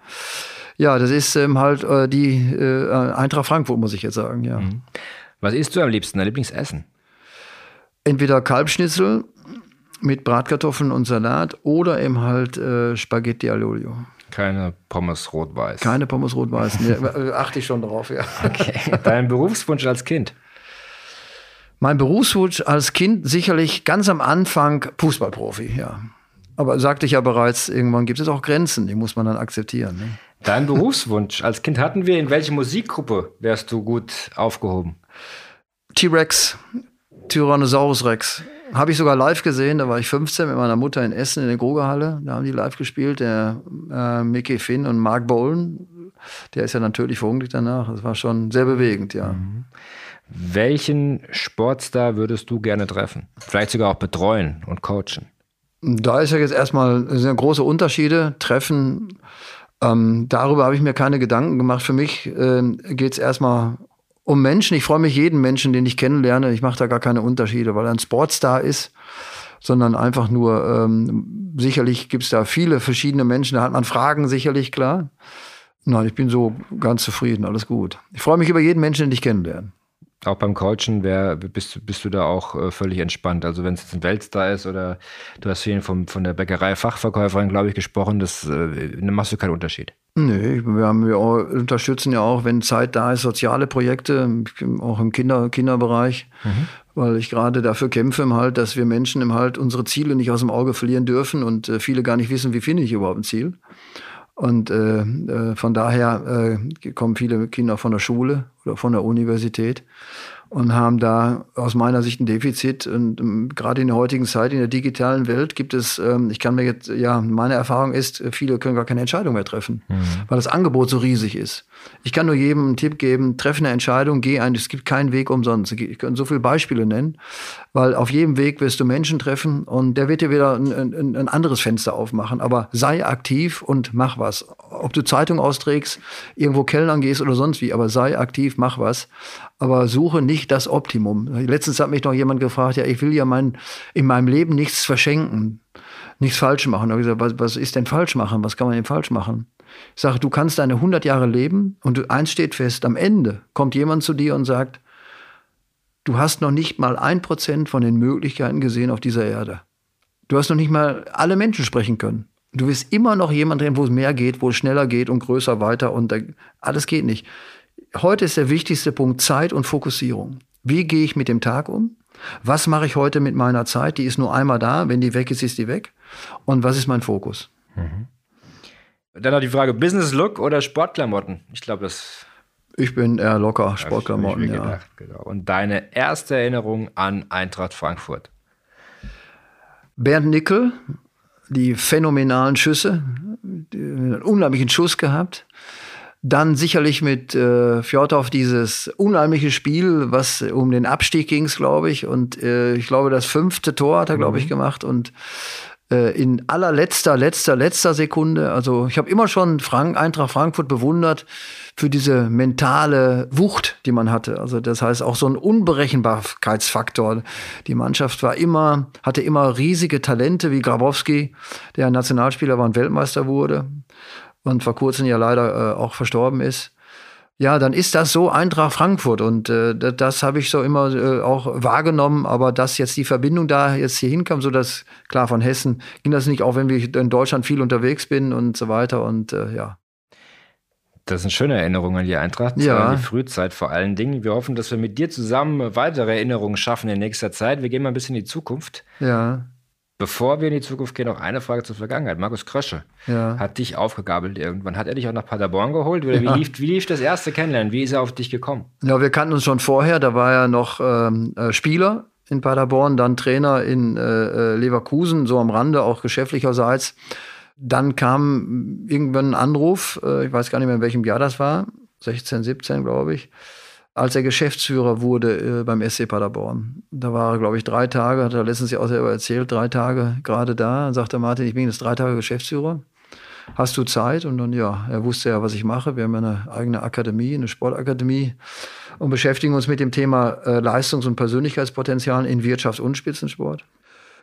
Ja, das ist ähm, halt äh, die äh, Eintracht Frankfurt, muss ich jetzt sagen, ja. Mhm. Was isst du am liebsten, dein Lieblingsessen? Entweder Kalbschnitzel mit Bratkartoffeln und Salat oder eben halt äh, Spaghetti all'olio. Keine Pommes rot-weiß. Keine Pommes rot-weiß. Nee, äh, achte ich schon drauf, ja. Okay. Dein Berufswunsch als Kind? Mein Berufswunsch als Kind sicherlich ganz am Anfang Fußballprofi, ja. Aber sagte ich ja bereits, irgendwann gibt es auch Grenzen, die muss man dann akzeptieren. Ne? Dein Berufswunsch als Kind hatten wir, in welche Musikgruppe wärst du gut aufgehoben? T-Rex, Tyrannosaurus Rex. Habe ich sogar live gesehen, da war ich 15 mit meiner Mutter in Essen in der Grugerhalle. Da haben die live gespielt, der äh, Mickey Finn und Mark Bolan. Der ist ja natürlich verunglückt danach. Das war schon sehr bewegend, ja. Mhm. Welchen Sportstar würdest du gerne treffen? Vielleicht sogar auch betreuen und coachen? Da ist ja jetzt erstmal sehr große Unterschiede. Treffen, ähm, darüber habe ich mir keine Gedanken gemacht. Für mich äh, geht es erstmal um Menschen. Ich freue mich jeden Menschen, den ich kennenlerne. Ich mache da gar keine Unterschiede, weil er ein Sportstar ist, sondern einfach nur, ähm, sicherlich gibt es da viele verschiedene Menschen, da hat man Fragen sicherlich, klar. Nein, ich bin so ganz zufrieden, alles gut. Ich freue mich über jeden Menschen, den ich kennenlerne. Auch beim Coachen wär, bist, bist du da auch äh, völlig entspannt. Also wenn es jetzt ein Weltstar ist oder du hast vorhin vom, von der Bäckerei Fachverkäuferin, glaube ich, gesprochen, das äh, machst du keinen Unterschied. Nee, wir, haben, wir unterstützen ja auch, wenn Zeit da ist, soziale Projekte, auch im Kinder, Kinderbereich, mhm. weil ich gerade dafür kämpfe, halt, dass wir Menschen im halt unsere Ziele nicht aus dem Auge verlieren dürfen und äh, viele gar nicht wissen, wie finde ich überhaupt ein Ziel. Und äh, äh, von daher äh, kommen viele Kinder von der Schule oder von der Universität und haben da aus meiner Sicht ein Defizit. Und um, ähm, gerade in der heutigen Zeit, in der digitalen Welt, gibt es, ähm, ich kann mir jetzt, ja, meine Erfahrung ist, viele können gar keine Entscheidung mehr treffen, mhm. weil das Angebot so riesig ist. Ich kann nur jedem einen Tipp geben, treffe eine Entscheidung, geh ein, es gibt keinen Weg umsonst. Ich kann so viele Beispiele nennen, weil auf jedem Weg wirst du Menschen treffen und der wird dir wieder ein, ein, ein anderes Fenster aufmachen. Aber sei aktiv und mach was. Ob du Zeitung austrägst, irgendwo Kellnern gehst oder sonst wie, aber sei aktiv, mach was. Aber suche nicht das Optimum. Letztens hat mich noch jemand gefragt, ja, ich will ja mein, in meinem Leben nichts verschenken, nichts falsch machen. Da habe ich gesagt, was, was ist denn falsch machen? Was kann man denn falsch machen? Ich sage, du kannst deine 100 Jahre leben und eins steht fest, am Ende kommt jemand zu dir und sagt, du hast noch nicht mal ein Prozent von den Möglichkeiten gesehen auf dieser Erde. Du hast noch nicht mal alle Menschen sprechen können. Du wirst immer noch jemand drin, wo es mehr geht, wo es schneller geht und größer weiter und da, alles geht nicht. Heute ist der wichtigste Punkt Zeit und Fokussierung. Wie gehe ich mit dem Tag um? Was mache ich heute mit meiner Zeit? Die ist nur einmal da. Wenn die weg ist, ist die weg. Und was ist mein Fokus? Mhm. Dann noch die Frage: Business Look oder Sportklamotten? Ich glaube, das. Ich bin eher locker, Sportklamotten, ja. Gedacht, genau. Und deine erste Erinnerung an Eintracht Frankfurt? Bernd Nickel, die phänomenalen Schüsse, einen unheimlichen Schuss gehabt. Dann sicherlich mit äh, Fjordhoff dieses unheimliche Spiel, was um den Abstieg ging, glaube ich. Und äh, ich glaube, das fünfte Tor hat er, glaube ich, mhm. gemacht. Und äh, in allerletzter, letzter, letzter Sekunde. Also ich habe immer schon Frank, Eintracht Frankfurt bewundert für diese mentale Wucht, die man hatte. Also das heißt auch so ein Unberechenbarkeitsfaktor. Die Mannschaft war immer, hatte immer riesige Talente wie Grabowski, der Nationalspieler war und Weltmeister wurde und vor kurzem ja leider äh, auch verstorben ist. Ja, dann ist das so Eintracht Frankfurt und äh, das, das habe ich so immer äh, auch wahrgenommen, aber dass jetzt die Verbindung da jetzt hier hinkam, so dass klar von Hessen ging das nicht, auch wenn ich in Deutschland viel unterwegs bin und so weiter und äh, ja. Das sind schöne Erinnerungen an die Eintracht, ja. an die Frühzeit vor allen Dingen. Wir hoffen, dass wir mit dir zusammen weitere Erinnerungen schaffen in nächster Zeit. Wir gehen mal ein bisschen in die Zukunft. Ja. Bevor wir in die Zukunft gehen, noch eine Frage zur Vergangenheit. Markus Krösche ja. hat dich aufgegabelt irgendwann. Hat er dich auch nach Paderborn geholt? Oder ja. wie, lief, wie lief das erste Kennenlernen? Wie ist er auf dich gekommen? Ja, wir kannten uns schon vorher. Da war er noch ähm, äh, Spieler in Paderborn, dann Trainer in äh, äh, Leverkusen, so am Rande, auch geschäftlicherseits. Dann kam irgendwann ein Anruf, äh, ich weiß gar nicht mehr, in welchem Jahr das war, 16, 17, glaube ich als er Geschäftsführer wurde äh, beim SC Paderborn. Da war er, glaube ich, drei Tage, hat er letztens ja auch selber erzählt, drei Tage gerade da. Dann sagte Martin, ich bin jetzt drei Tage Geschäftsführer. Hast du Zeit? Und dann, ja, er wusste ja, was ich mache. Wir haben ja eine eigene Akademie, eine Sportakademie und beschäftigen uns mit dem Thema äh, Leistungs- und Persönlichkeitspotenzial in Wirtschaft und Spitzensport.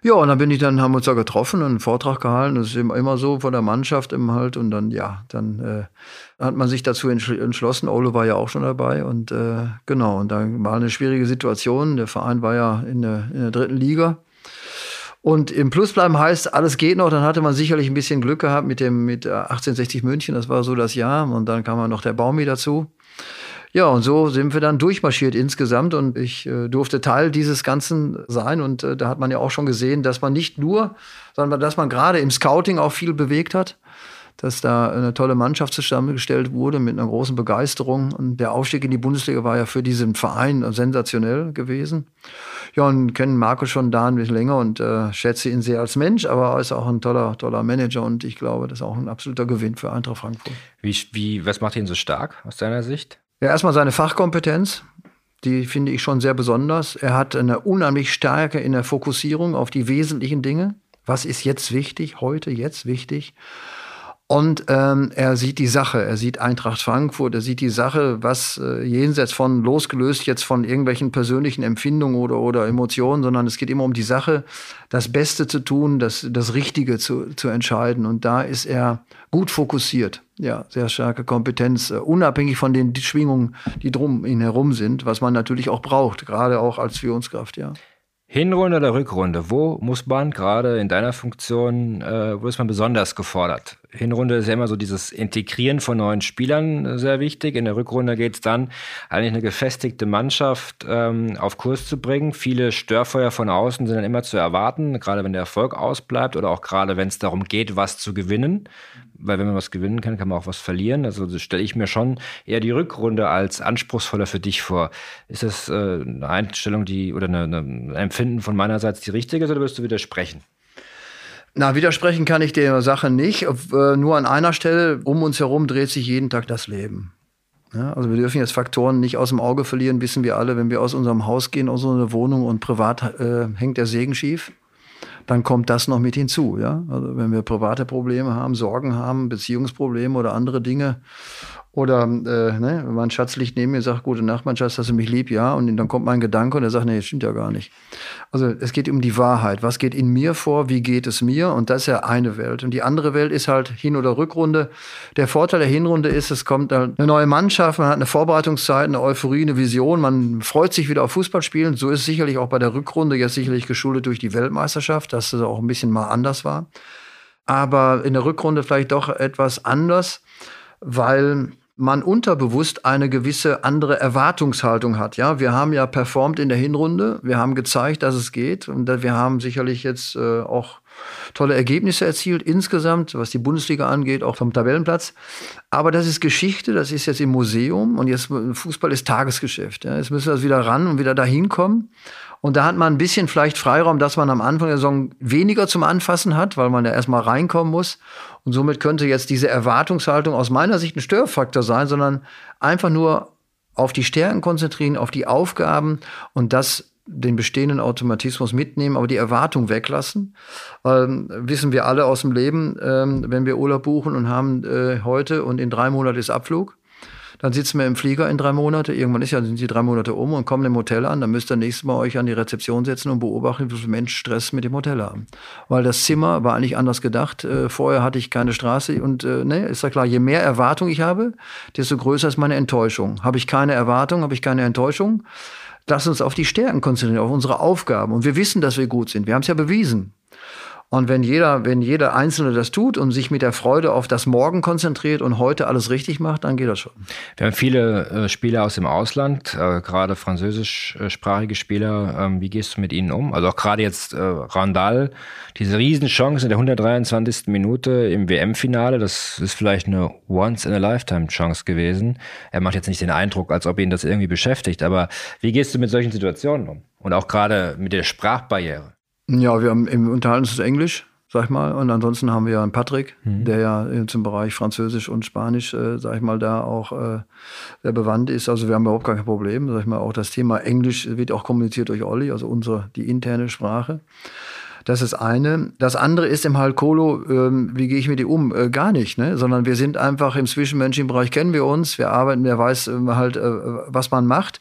Ja, und dann bin ich dann, haben wir uns da getroffen und einen Vortrag gehalten. Das ist immer, immer so von der Mannschaft immer halt. Und dann, ja, dann äh, hat man sich dazu entschlossen. Ole war ja auch schon dabei. Und äh, genau, und dann war eine schwierige Situation. Der Verein war ja in der, in der dritten Liga. Und im Plus bleiben heißt, alles geht noch. Dann hatte man sicherlich ein bisschen Glück gehabt mit dem mit 1860 München. Das war so das Jahr. Und dann kam noch der Baumi dazu. Ja, und so sind wir dann durchmarschiert insgesamt und ich äh, durfte Teil dieses Ganzen sein. Und äh, da hat man ja auch schon gesehen, dass man nicht nur, sondern dass man gerade im Scouting auch viel bewegt hat dass da eine tolle Mannschaft zusammengestellt wurde mit einer großen Begeisterung. Und der Aufstieg in die Bundesliga war ja für diesen Verein sensationell gewesen. Ja, und kennen Marco schon da ein bisschen länger und äh, schätze ihn sehr als Mensch, aber er ist auch ein toller, toller Manager und ich glaube, das ist auch ein absoluter Gewinn für Eintracht Frankfurt. Wie, wie, was macht ihn so stark aus deiner Sicht? Ja, erstmal seine Fachkompetenz. Die finde ich schon sehr besonders. Er hat eine unheimlich Stärke in der Fokussierung auf die wesentlichen Dinge. Was ist jetzt wichtig, heute, jetzt wichtig? Und ähm, er sieht die Sache, er sieht Eintracht Frankfurt, er sieht die Sache, was äh, jenseits von losgelöst jetzt von irgendwelchen persönlichen Empfindungen oder, oder Emotionen, sondern es geht immer um die Sache, das Beste zu tun, das, das Richtige zu, zu entscheiden. Und da ist er gut fokussiert. Ja, sehr starke Kompetenz, uh, unabhängig von den Schwingungen, die drum ihn herum sind, was man natürlich auch braucht, gerade auch als Führungskraft, ja. Hinrunde oder Rückrunde? Wo muss man gerade in deiner Funktion, äh, wo ist man besonders gefordert? Hinrunde ist ja immer so dieses Integrieren von neuen Spielern äh, sehr wichtig. In der Rückrunde geht es dann, eigentlich eine gefestigte Mannschaft ähm, auf Kurs zu bringen. Viele Störfeuer von außen sind dann immer zu erwarten, gerade wenn der Erfolg ausbleibt oder auch gerade wenn es darum geht, was zu gewinnen weil wenn man was gewinnen kann, kann man auch was verlieren. Also stelle ich mir schon eher die Rückrunde als anspruchsvoller für dich vor. Ist das äh, eine Einstellung, die oder eine, eine Empfinden von meinerseits die richtige ist oder wirst du widersprechen? Na, widersprechen kann ich der Sache nicht. Äh, nur an einer Stelle, um uns herum dreht sich jeden Tag das Leben. Ja, also wir dürfen jetzt Faktoren nicht aus dem Auge verlieren, wissen wir alle, wenn wir aus unserem Haus gehen, aus unserer Wohnung und privat äh, hängt der Segen schief dann kommt das noch mit hinzu. Ja? Also wenn wir private Probleme haben, Sorgen haben, Beziehungsprobleme oder andere Dinge Oder äh, ne, mein Schatz liegt neben mir sagt, gute Nacht, mein Schatz, hast du mich lieb? Ja. Und dann kommt mein Gedanke und er sagt, nee, das stimmt ja gar nicht. Also es geht um die Wahrheit. Was geht in mir vor? Wie geht es mir? Und das ist ja eine Welt. Und die andere Welt ist halt Hin- oder Rückrunde. Der Vorteil der Hinrunde ist, es kommt eine neue Mannschaft, man hat eine Vorbereitungszeit, eine Euphorie, eine Vision, man freut sich wieder auf Fußballspielen. So ist es sicherlich auch bei der Rückrunde, jetzt sicherlich geschuldet durch die Weltmeisterschaft, dass es auch ein bisschen mal anders war. Aber in der Rückrunde vielleicht doch etwas anders, weil man unterbewusst eine gewisse andere Erwartungshaltung hat. Ja, wir haben ja performt in der Hinrunde, wir haben gezeigt, dass es geht und wir haben sicherlich jetzt äh, auch tolle Ergebnisse erzielt insgesamt, was die Bundesliga angeht, auch vom Tabellenplatz. Aber das ist Geschichte, das ist jetzt im Museum und jetzt Fußball ist Tagesgeschäft. Ja. Jetzt müssen wir das wieder ran und wieder dahin kommen. Und da hat man ein bisschen vielleicht Freiraum, dass man am Anfang der Saison weniger zum Anfassen hat, weil man ja erstmal reinkommen muss. Und somit könnte jetzt diese Erwartungshaltung aus meiner Sicht ein Störfaktor sein, sondern einfach nur auf die Stärken konzentrieren, auf die Aufgaben und das den bestehenden Automatismus mitnehmen, aber die Erwartung weglassen. Ähm, wissen wir alle aus dem Leben, ähm, wenn wir Urlaub buchen und haben äh, heute und in drei Monaten ist Abflug, dann sitzen wir im Flieger in drei Monate. Irgendwann ist ja, sind die drei Monate um und kommen im Hotel an. Dann müsst ihr nächstes Mal euch an die Rezeption setzen und beobachten, wie viele Menschen Stress mit dem Hotel haben. Weil das Zimmer war eigentlich anders gedacht. Äh, vorher hatte ich keine Straße und äh, ne, ist ja klar, je mehr Erwartung ich habe, desto größer ist meine Enttäuschung. Habe ich keine Erwartung, habe ich keine Enttäuschung. Lass uns auf die Stärken konzentrieren, auf unsere Aufgaben. Und wir wissen, dass wir gut sind. Wir haben es ja bewiesen. Und wenn jeder, wenn jeder Einzelne das tut und sich mit der Freude auf das Morgen konzentriert und heute alles richtig macht, dann geht das schon. Wir haben viele äh, Spieler aus dem Ausland, äh, gerade französischsprachige Spieler. Ähm, wie gehst du mit ihnen um? Also auch gerade jetzt äh, Randall, diese Riesenchance in der 123. Minute im WM-Finale, das ist vielleicht eine Once-in-a-Lifetime-Chance gewesen. Er macht jetzt nicht den Eindruck, als ob ihn das irgendwie beschäftigt, aber wie gehst du mit solchen Situationen um? Und auch gerade mit der Sprachbarriere? Ja, wir haben im unterhalten uns Englisch, sag ich mal. Und ansonsten haben wir ja einen Patrick, mhm. der ja zum Bereich Französisch und Spanisch, äh, sag ich mal, da auch äh, sehr bewandt ist. Also wir haben überhaupt kein Problem. Sag ich mal, auch das Thema Englisch wird auch kommuniziert durch Olli, also unsere, die interne Sprache. Das ist eine. Das andere ist im Halkolo, ähm, wie gehe ich mit dir um? Äh, gar nicht, ne? sondern wir sind einfach im zwischenmenschlichen Bereich, kennen wir uns, wir arbeiten, wer weiß äh, halt, äh, was man macht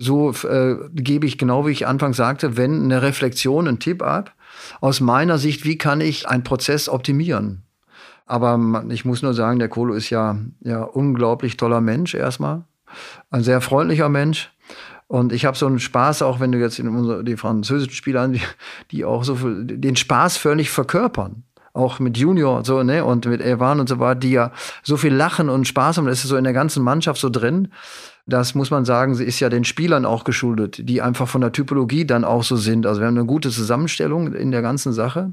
so äh, gebe ich, genau wie ich anfangs sagte, wenn eine Reflexion, ein Tipp ab, aus meiner Sicht, wie kann ich einen Prozess optimieren? Aber ich muss nur sagen, der Kolo ist ja, ja unglaublich toller Mensch erstmal. Ein sehr freundlicher Mensch. Und ich habe so einen Spaß, auch wenn du jetzt in unsere, die französischen Spieler, die, die auch so viel, den Spaß völlig verkörpern auch mit Junior und so, ne, und mit Evan und so weiter, die ja so viel lachen und Spaß haben, das ist so in der ganzen Mannschaft so drin. Das muss man sagen, sie ist ja den Spielern auch geschuldet, die einfach von der Typologie dann auch so sind. Also wir haben eine gute Zusammenstellung in der ganzen Sache.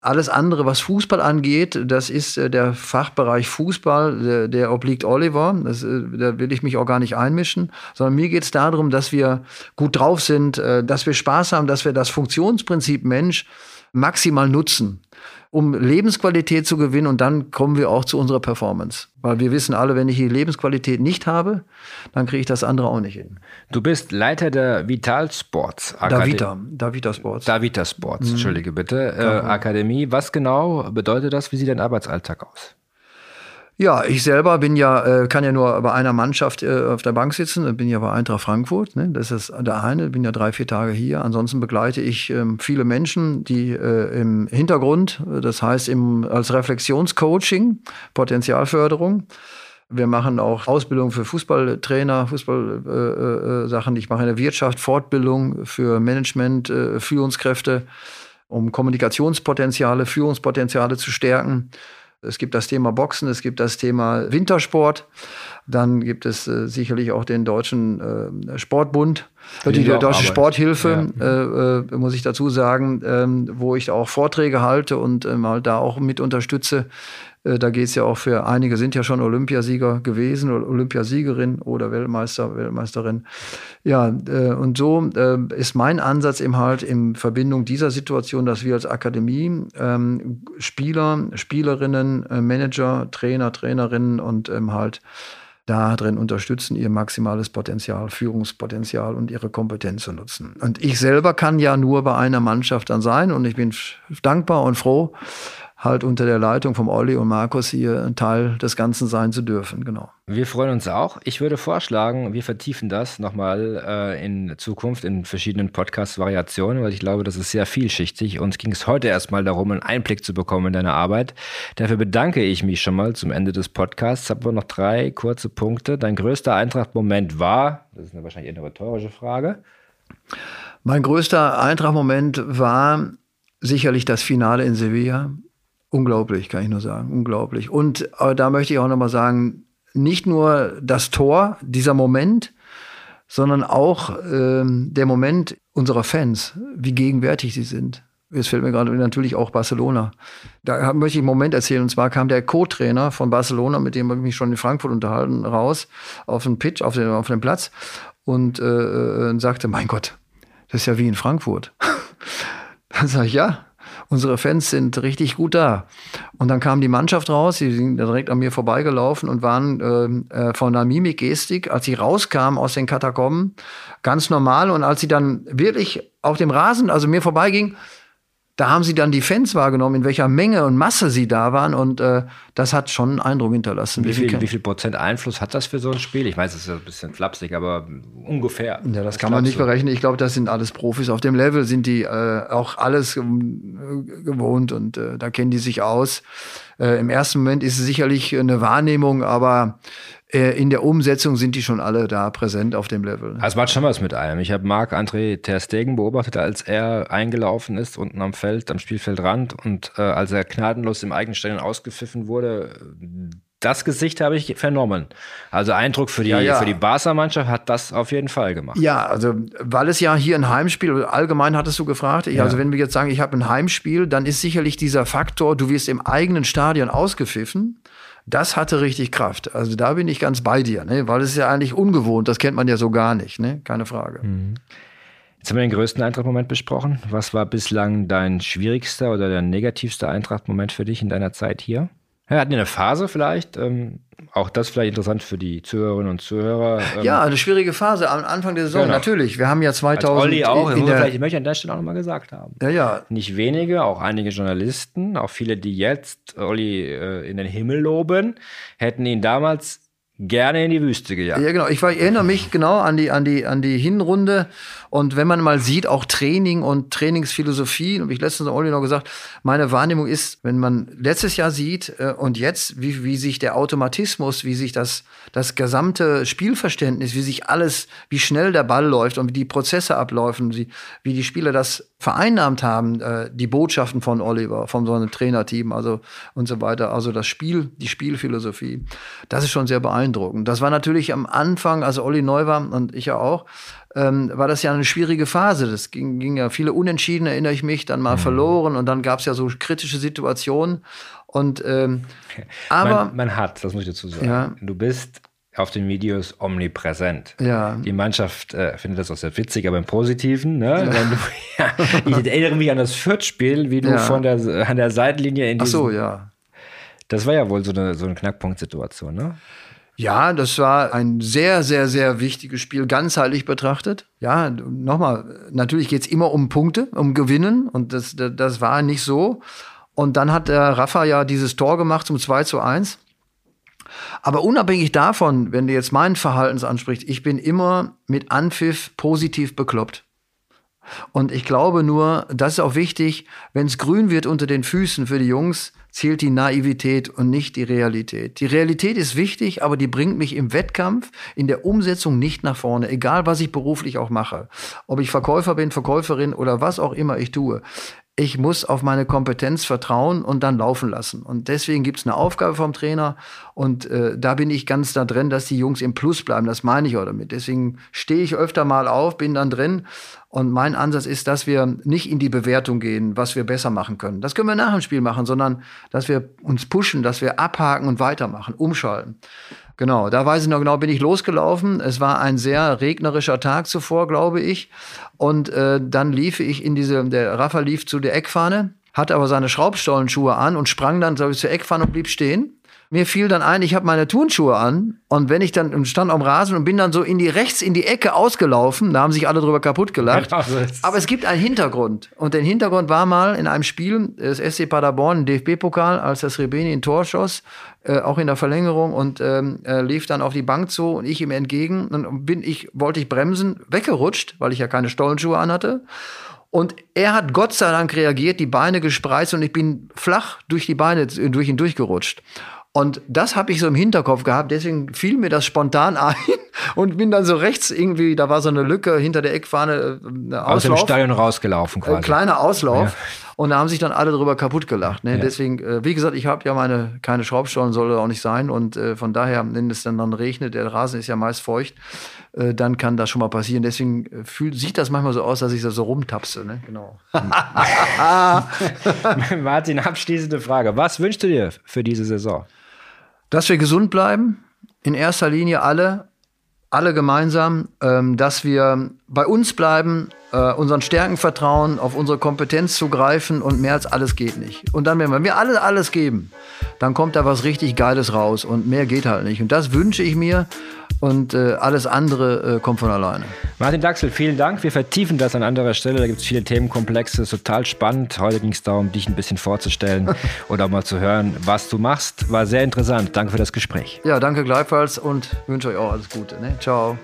Alles andere, was Fußball angeht, das ist äh, der Fachbereich Fußball, der, der obliegt Oliver. Das, äh, da will ich mich auch gar nicht einmischen, sondern mir geht es darum, dass wir gut drauf sind, äh, dass wir Spaß haben, dass wir das Funktionsprinzip Mensch maximal nutzen um Lebensqualität zu gewinnen. Und dann kommen wir auch zu unserer Performance. Weil wir wissen alle, wenn ich die Lebensqualität nicht habe, dann kriege ich das andere auch nicht hin. Du bist Leiter der Vital Sports Akademie. Davita, Davita Sports. Davita Sports, mhm. entschuldige bitte. Äh, Akademie. Was genau bedeutet das? Wie sieht dein Arbeitsalltag aus? Ja, ich selber bin ja, äh, kann ja nur bei einer Mannschaft äh, auf der Bank sitzen, bin ja bei Eintracht Frankfurt, ne? das ist der eine, bin ja drei, vier Tage hier. Ansonsten begleite ich ähm, viele Menschen, die äh, im Hintergrund, das heißt im, als Reflexionscoaching, Potenzialförderung. Wir machen auch Ausbildung für Fußballtrainer, Fußballsachen. Äh, ich mache eine Wirtschaft, Fortbildung für Management, äh, Führungskräfte, um Kommunikationspotenziale, Führungspotenziale zu stärken. Es gibt das Thema Boxen, es gibt das Thema Wintersport. Dann gibt es äh, sicherlich auch den Deutschen äh, Sportbund, die, die Deutsche Arbeit. Sporthilfe, ja. äh, äh, muss ich dazu sagen, ähm, wo ich auch Vorträge halte und ähm, halt da auch mit unterstütze. Äh, da geht es ja auch für einige sind ja schon Olympiasieger gewesen oder Olympiasiegerin oder Weltmeister, Weltmeisterin. Ja, äh, und so äh, ist mein Ansatz eben halt in Verbindung dieser Situation, dass wir als Akademie ähm, Spieler, Spielerinnen, Manager, Trainer, Trainerinnen und ähm, halt da drin unterstützen, ihr maximales Potenzial, Führungspotenzial und ihre Kompetenz zu nutzen. Und ich selber kann ja nur bei einer Mannschaft dann sein und ich bin dankbar und froh, halt unter der Leitung vom Olli und Markus hier ein Teil des Ganzen sein zu dürfen. Genau. Wir freuen uns auch. Ich würde vorschlagen, wir vertiefen das nochmal äh, in Zukunft in verschiedenen Podcast-Variationen, weil ich glaube, das ist sehr vielschichtig. Uns ging es heute erstmal darum, einen Einblick zu bekommen in deine Arbeit. Dafür bedanke ich mich schon mal zum Ende des Podcasts. Haben wir noch drei kurze Punkte. Dein größter Eintracht-Moment war, das ist eine wahrscheinlich eine rhetorische Frage. Mein größter Eintracht-Moment war sicherlich das Finale in Sevilla. Unglaublich, kann ich nur sagen. Unglaublich. Und da möchte ich auch nochmal sagen, nicht nur das Tor, dieser Moment, sondern auch ähm, der Moment unserer Fans, wie gegenwärtig sie sind. Jetzt fällt mir gerade natürlich auch Barcelona. Da möchte ich einen Moment erzählen. Und zwar kam der Co-Trainer von Barcelona, mit dem habe ich mich schon in Frankfurt unterhalten, raus auf den Pitch, auf den, auf den Platz und äh, äh sagte, mein Gott, das ist ja wie in Frankfurt. Dann sage ich, ja, unsere Fans sind richtig gut da. Und dann kam die Mannschaft raus, die sind direkt an mir vorbeigelaufen und waren äh, äh von der Mimik-Gestik, als sie rauskamen aus den Katakomben, ganz normal. Und als sie dann wirklich auf dem Rasen, also mir vorbeiging, da haben sie dann die Fans wahrgenommen, in welcher Menge und Masse sie da waren. Und äh, das hat schon einen Eindruck hinterlassen. Wie viel, wie viel Prozent Einfluss hat das für so ein Spiel? Ich weiß, es ist ein bisschen flapsig, aber ungefähr. Ja, das kann man nicht berechnen. Ich glaube, das sind alles Profis. Auf dem Level sind die äh, auch alles ähm, gewohnt und äh, da kennen die sich aus. Äh, Im ersten Moment ist es sicherlich eine Wahrnehmung, aber in der Umsetzung sind die schon alle da präsent auf dem Level. Also macht schon was mit einem. Ich habe Marc-André Ter Stegen beobachtet, als er eingelaufen ist, unten am Feld, am Spielfeldrand und äh, als er gnadenlos im eigenen Stadion ausgepfiffen wurde, das Gesicht habe ich vernommen. Also Eindruck für die, ja, ja. die Barca-Mannschaft hat das auf jeden Fall gemacht. Ja, also weil es ja hier ein Heimspiel, allgemein hattest du gefragt, ja. also wenn wir jetzt sagen, ich habe ein Heimspiel, dann ist sicherlich dieser Faktor, du wirst im eigenen Stadion ausgepfiffen das hatte richtig Kraft. Also da bin ich ganz bei dir, ne? weil es ist ja eigentlich ungewohnt, das kennt man ja so gar nicht, ne? keine Frage. Mhm. Jetzt haben wir den größten Eintracht-Moment besprochen. Was war bislang dein schwierigster oder der negativste Eintracht-Moment für dich in deiner Zeit hier? Ja, hatten wir eine Phase vielleicht, ähm, auch das vielleicht interessant für die Zuhörerinnen und Zuhörer. Ähm ja, eine schwierige Phase am Anfang der Saison, genau. natürlich. Wir haben ja 2000. Als Olli auch, in der, vielleicht, möchte ich an der Stelle auch nochmal gesagt haben. Ja, ja. Nicht wenige, auch einige Journalisten, auch viele, die jetzt Olli äh, in den Himmel loben, hätten ihn damals gerne in die Wüste gejagt. Ja, genau. Ich, war, ich erinnere mich genau an die, an die, an die Hinrunde. Und wenn man mal sieht, auch Training und Trainingsphilosophie, und ich letztens Olli noch gesagt, meine Wahrnehmung ist, wenn man letztes Jahr sieht äh, und jetzt, wie, wie sich der Automatismus, wie sich das, das gesamte Spielverständnis, wie sich alles, wie schnell der Ball läuft und wie die Prozesse ablaufen, wie, wie die Spieler das vereinnahmt haben, äh, die Botschaften von Oliver, von so einem Trainerteam, also und so weiter, also das Spiel, die Spielphilosophie, das ist schon sehr beeindruckend. Das war natürlich am Anfang, also Olli neu war und ich ja auch, ähm, war das ja eine schwierige Phase. Das ging, ging ja viele Unentschieden, erinnere ich mich, dann mal mhm. verloren und dann gab es ja so kritische Situationen. Und ähm, aber man, man, hat, das muss ich dazu sagen. Ja. Du bist auf den Videos omnipräsent. Ja. Die Mannschaft äh, findet das auch sehr witzig, aber im Positiven. Ne? Ja. Du, ja, ich erinnere mich an das Fürth-Spiel, wie du von der, an der Seitenlinie in Ach so, ja. Das war ja wohl so eine, so eine Knackpunktsituation, ne? Ja, das war ein sehr, sehr, sehr wichtiges Spiel, ganzheitlich betrachtet. Ja, nochmal, natürlich geht's immer um Punkte, um Gewinnen und das, das war nicht so. Und dann hat der Rafa ja dieses Tor gemacht zum 2 zu 1. Aber unabhängig davon, wenn du jetzt meinen Verhaltens ansprichst, ich bin immer mit Anpfiff positiv bekloppt. Und ich glaube nur, das ist auch wichtig, wenn es grün wird unter den Füßen für die Jungs, zählt die Naivität und nicht die Realität. Die Realität ist wichtig, aber die bringt mich im Wettkampf, in der Umsetzung nicht nach vorne, egal was ich beruflich auch mache. Ob ich Verkäufer bin, Verkäuferin oder was auch immer ich tue ich muss auf meine Kompetenz vertrauen und dann laufen lassen. Und deswegen gibt es eine Aufgabe vom Trainer und äh, da bin ich ganz da drin, dass die Jungs im Plus bleiben. Das meine ich auch damit. Deswegen stehe ich öfter mal auf, bin dann drin und mein Ansatz ist, dass wir nicht in die Bewertung gehen, was wir besser machen können. Das können wir nach dem Spiel machen, sondern dass wir uns pushen, dass wir abhaken und weitermachen, umschalten. Genau, da weiß ich noch genau, bin ich losgelaufen. Es war ein sehr regnerischer Tag zuvor, glaube ich. Und äh, dann lief ich in diese, der Rafa lief zu der Eckfahne, hatte aber seine Schraubstollenschuhe an und sprang dann, glaube ich, zur Eckfahne und blieb stehen. Mir fiel dann ein, ich habe meine Turnschuhe an und wenn ich dann stand am Rasen und bin dann so in die rechts in die Ecke ausgelaufen, da haben sich alle drüber kaputt gelacht. Aber es gibt einen Hintergrund und der Hintergrund war mal in einem Spiel des SC Paderborn, DFB-Pokal, als das Rebeni in Tor schoss, äh, auch in der Verlängerung und ähm, äh, lief dann auf die Bank zu und ich ihm entgegen und bin ich wollte ich bremsen, weggerutscht, weil ich ja keine Stollenschuhe anhatte. Und er hat Gott sei Dank reagiert, die Beine gespreizt und ich bin flach durch die Beine durch ihn durchgerutscht. Und das habe ich so im Hinterkopf gehabt, deswegen fiel mir das spontan ein und bin dann so rechts irgendwie, da war so eine Lücke hinter der Eckfahne, äh, Aus dem Stadion rausgelaufen quasi. Ein kleiner Auslauf. Ja. Und da haben sich dann alle drüber kaputt gelacht. Ne? Ja. Deswegen, äh, wie gesagt, ich habe ja meine, keine Schraubstollen, soll auch nicht sein. Und äh, von daher, wenn es dann, dann regnet, der Rasen ist ja meist feucht, äh, dann kann das schon mal passieren. Deswegen äh, fühlt, sieht das manchmal so aus, dass ich da so rumtapse. Ne? Genau. Martin, abschließende Frage. Was wünschst du dir für diese Saison? Dass wir gesund bleiben, in erster Linie alle, alle gemeinsam, ähm, dass wir bei uns bleiben, äh, unseren Stärken vertrauen, auf unsere Kompetenz zugreifen und mehr als alles geht nicht. Und dann, wenn wir alle alles geben, dann kommt da was richtig Geiles raus und mehr geht halt nicht. Und das wünsche ich mir und äh, alles andere äh, kommt von alleine. Martin Daxel, vielen Dank. Wir vertiefen das an anderer Stelle. Da gibt es viele Themenkomplexe, total spannend. Heute ging es darum, dich ein bisschen vorzustellen oder mal zu hören, was du machst. War sehr interessant. Danke für das Gespräch. Ja, danke gleichfalls und wünsche euch auch alles Gute. Ne? Ciao.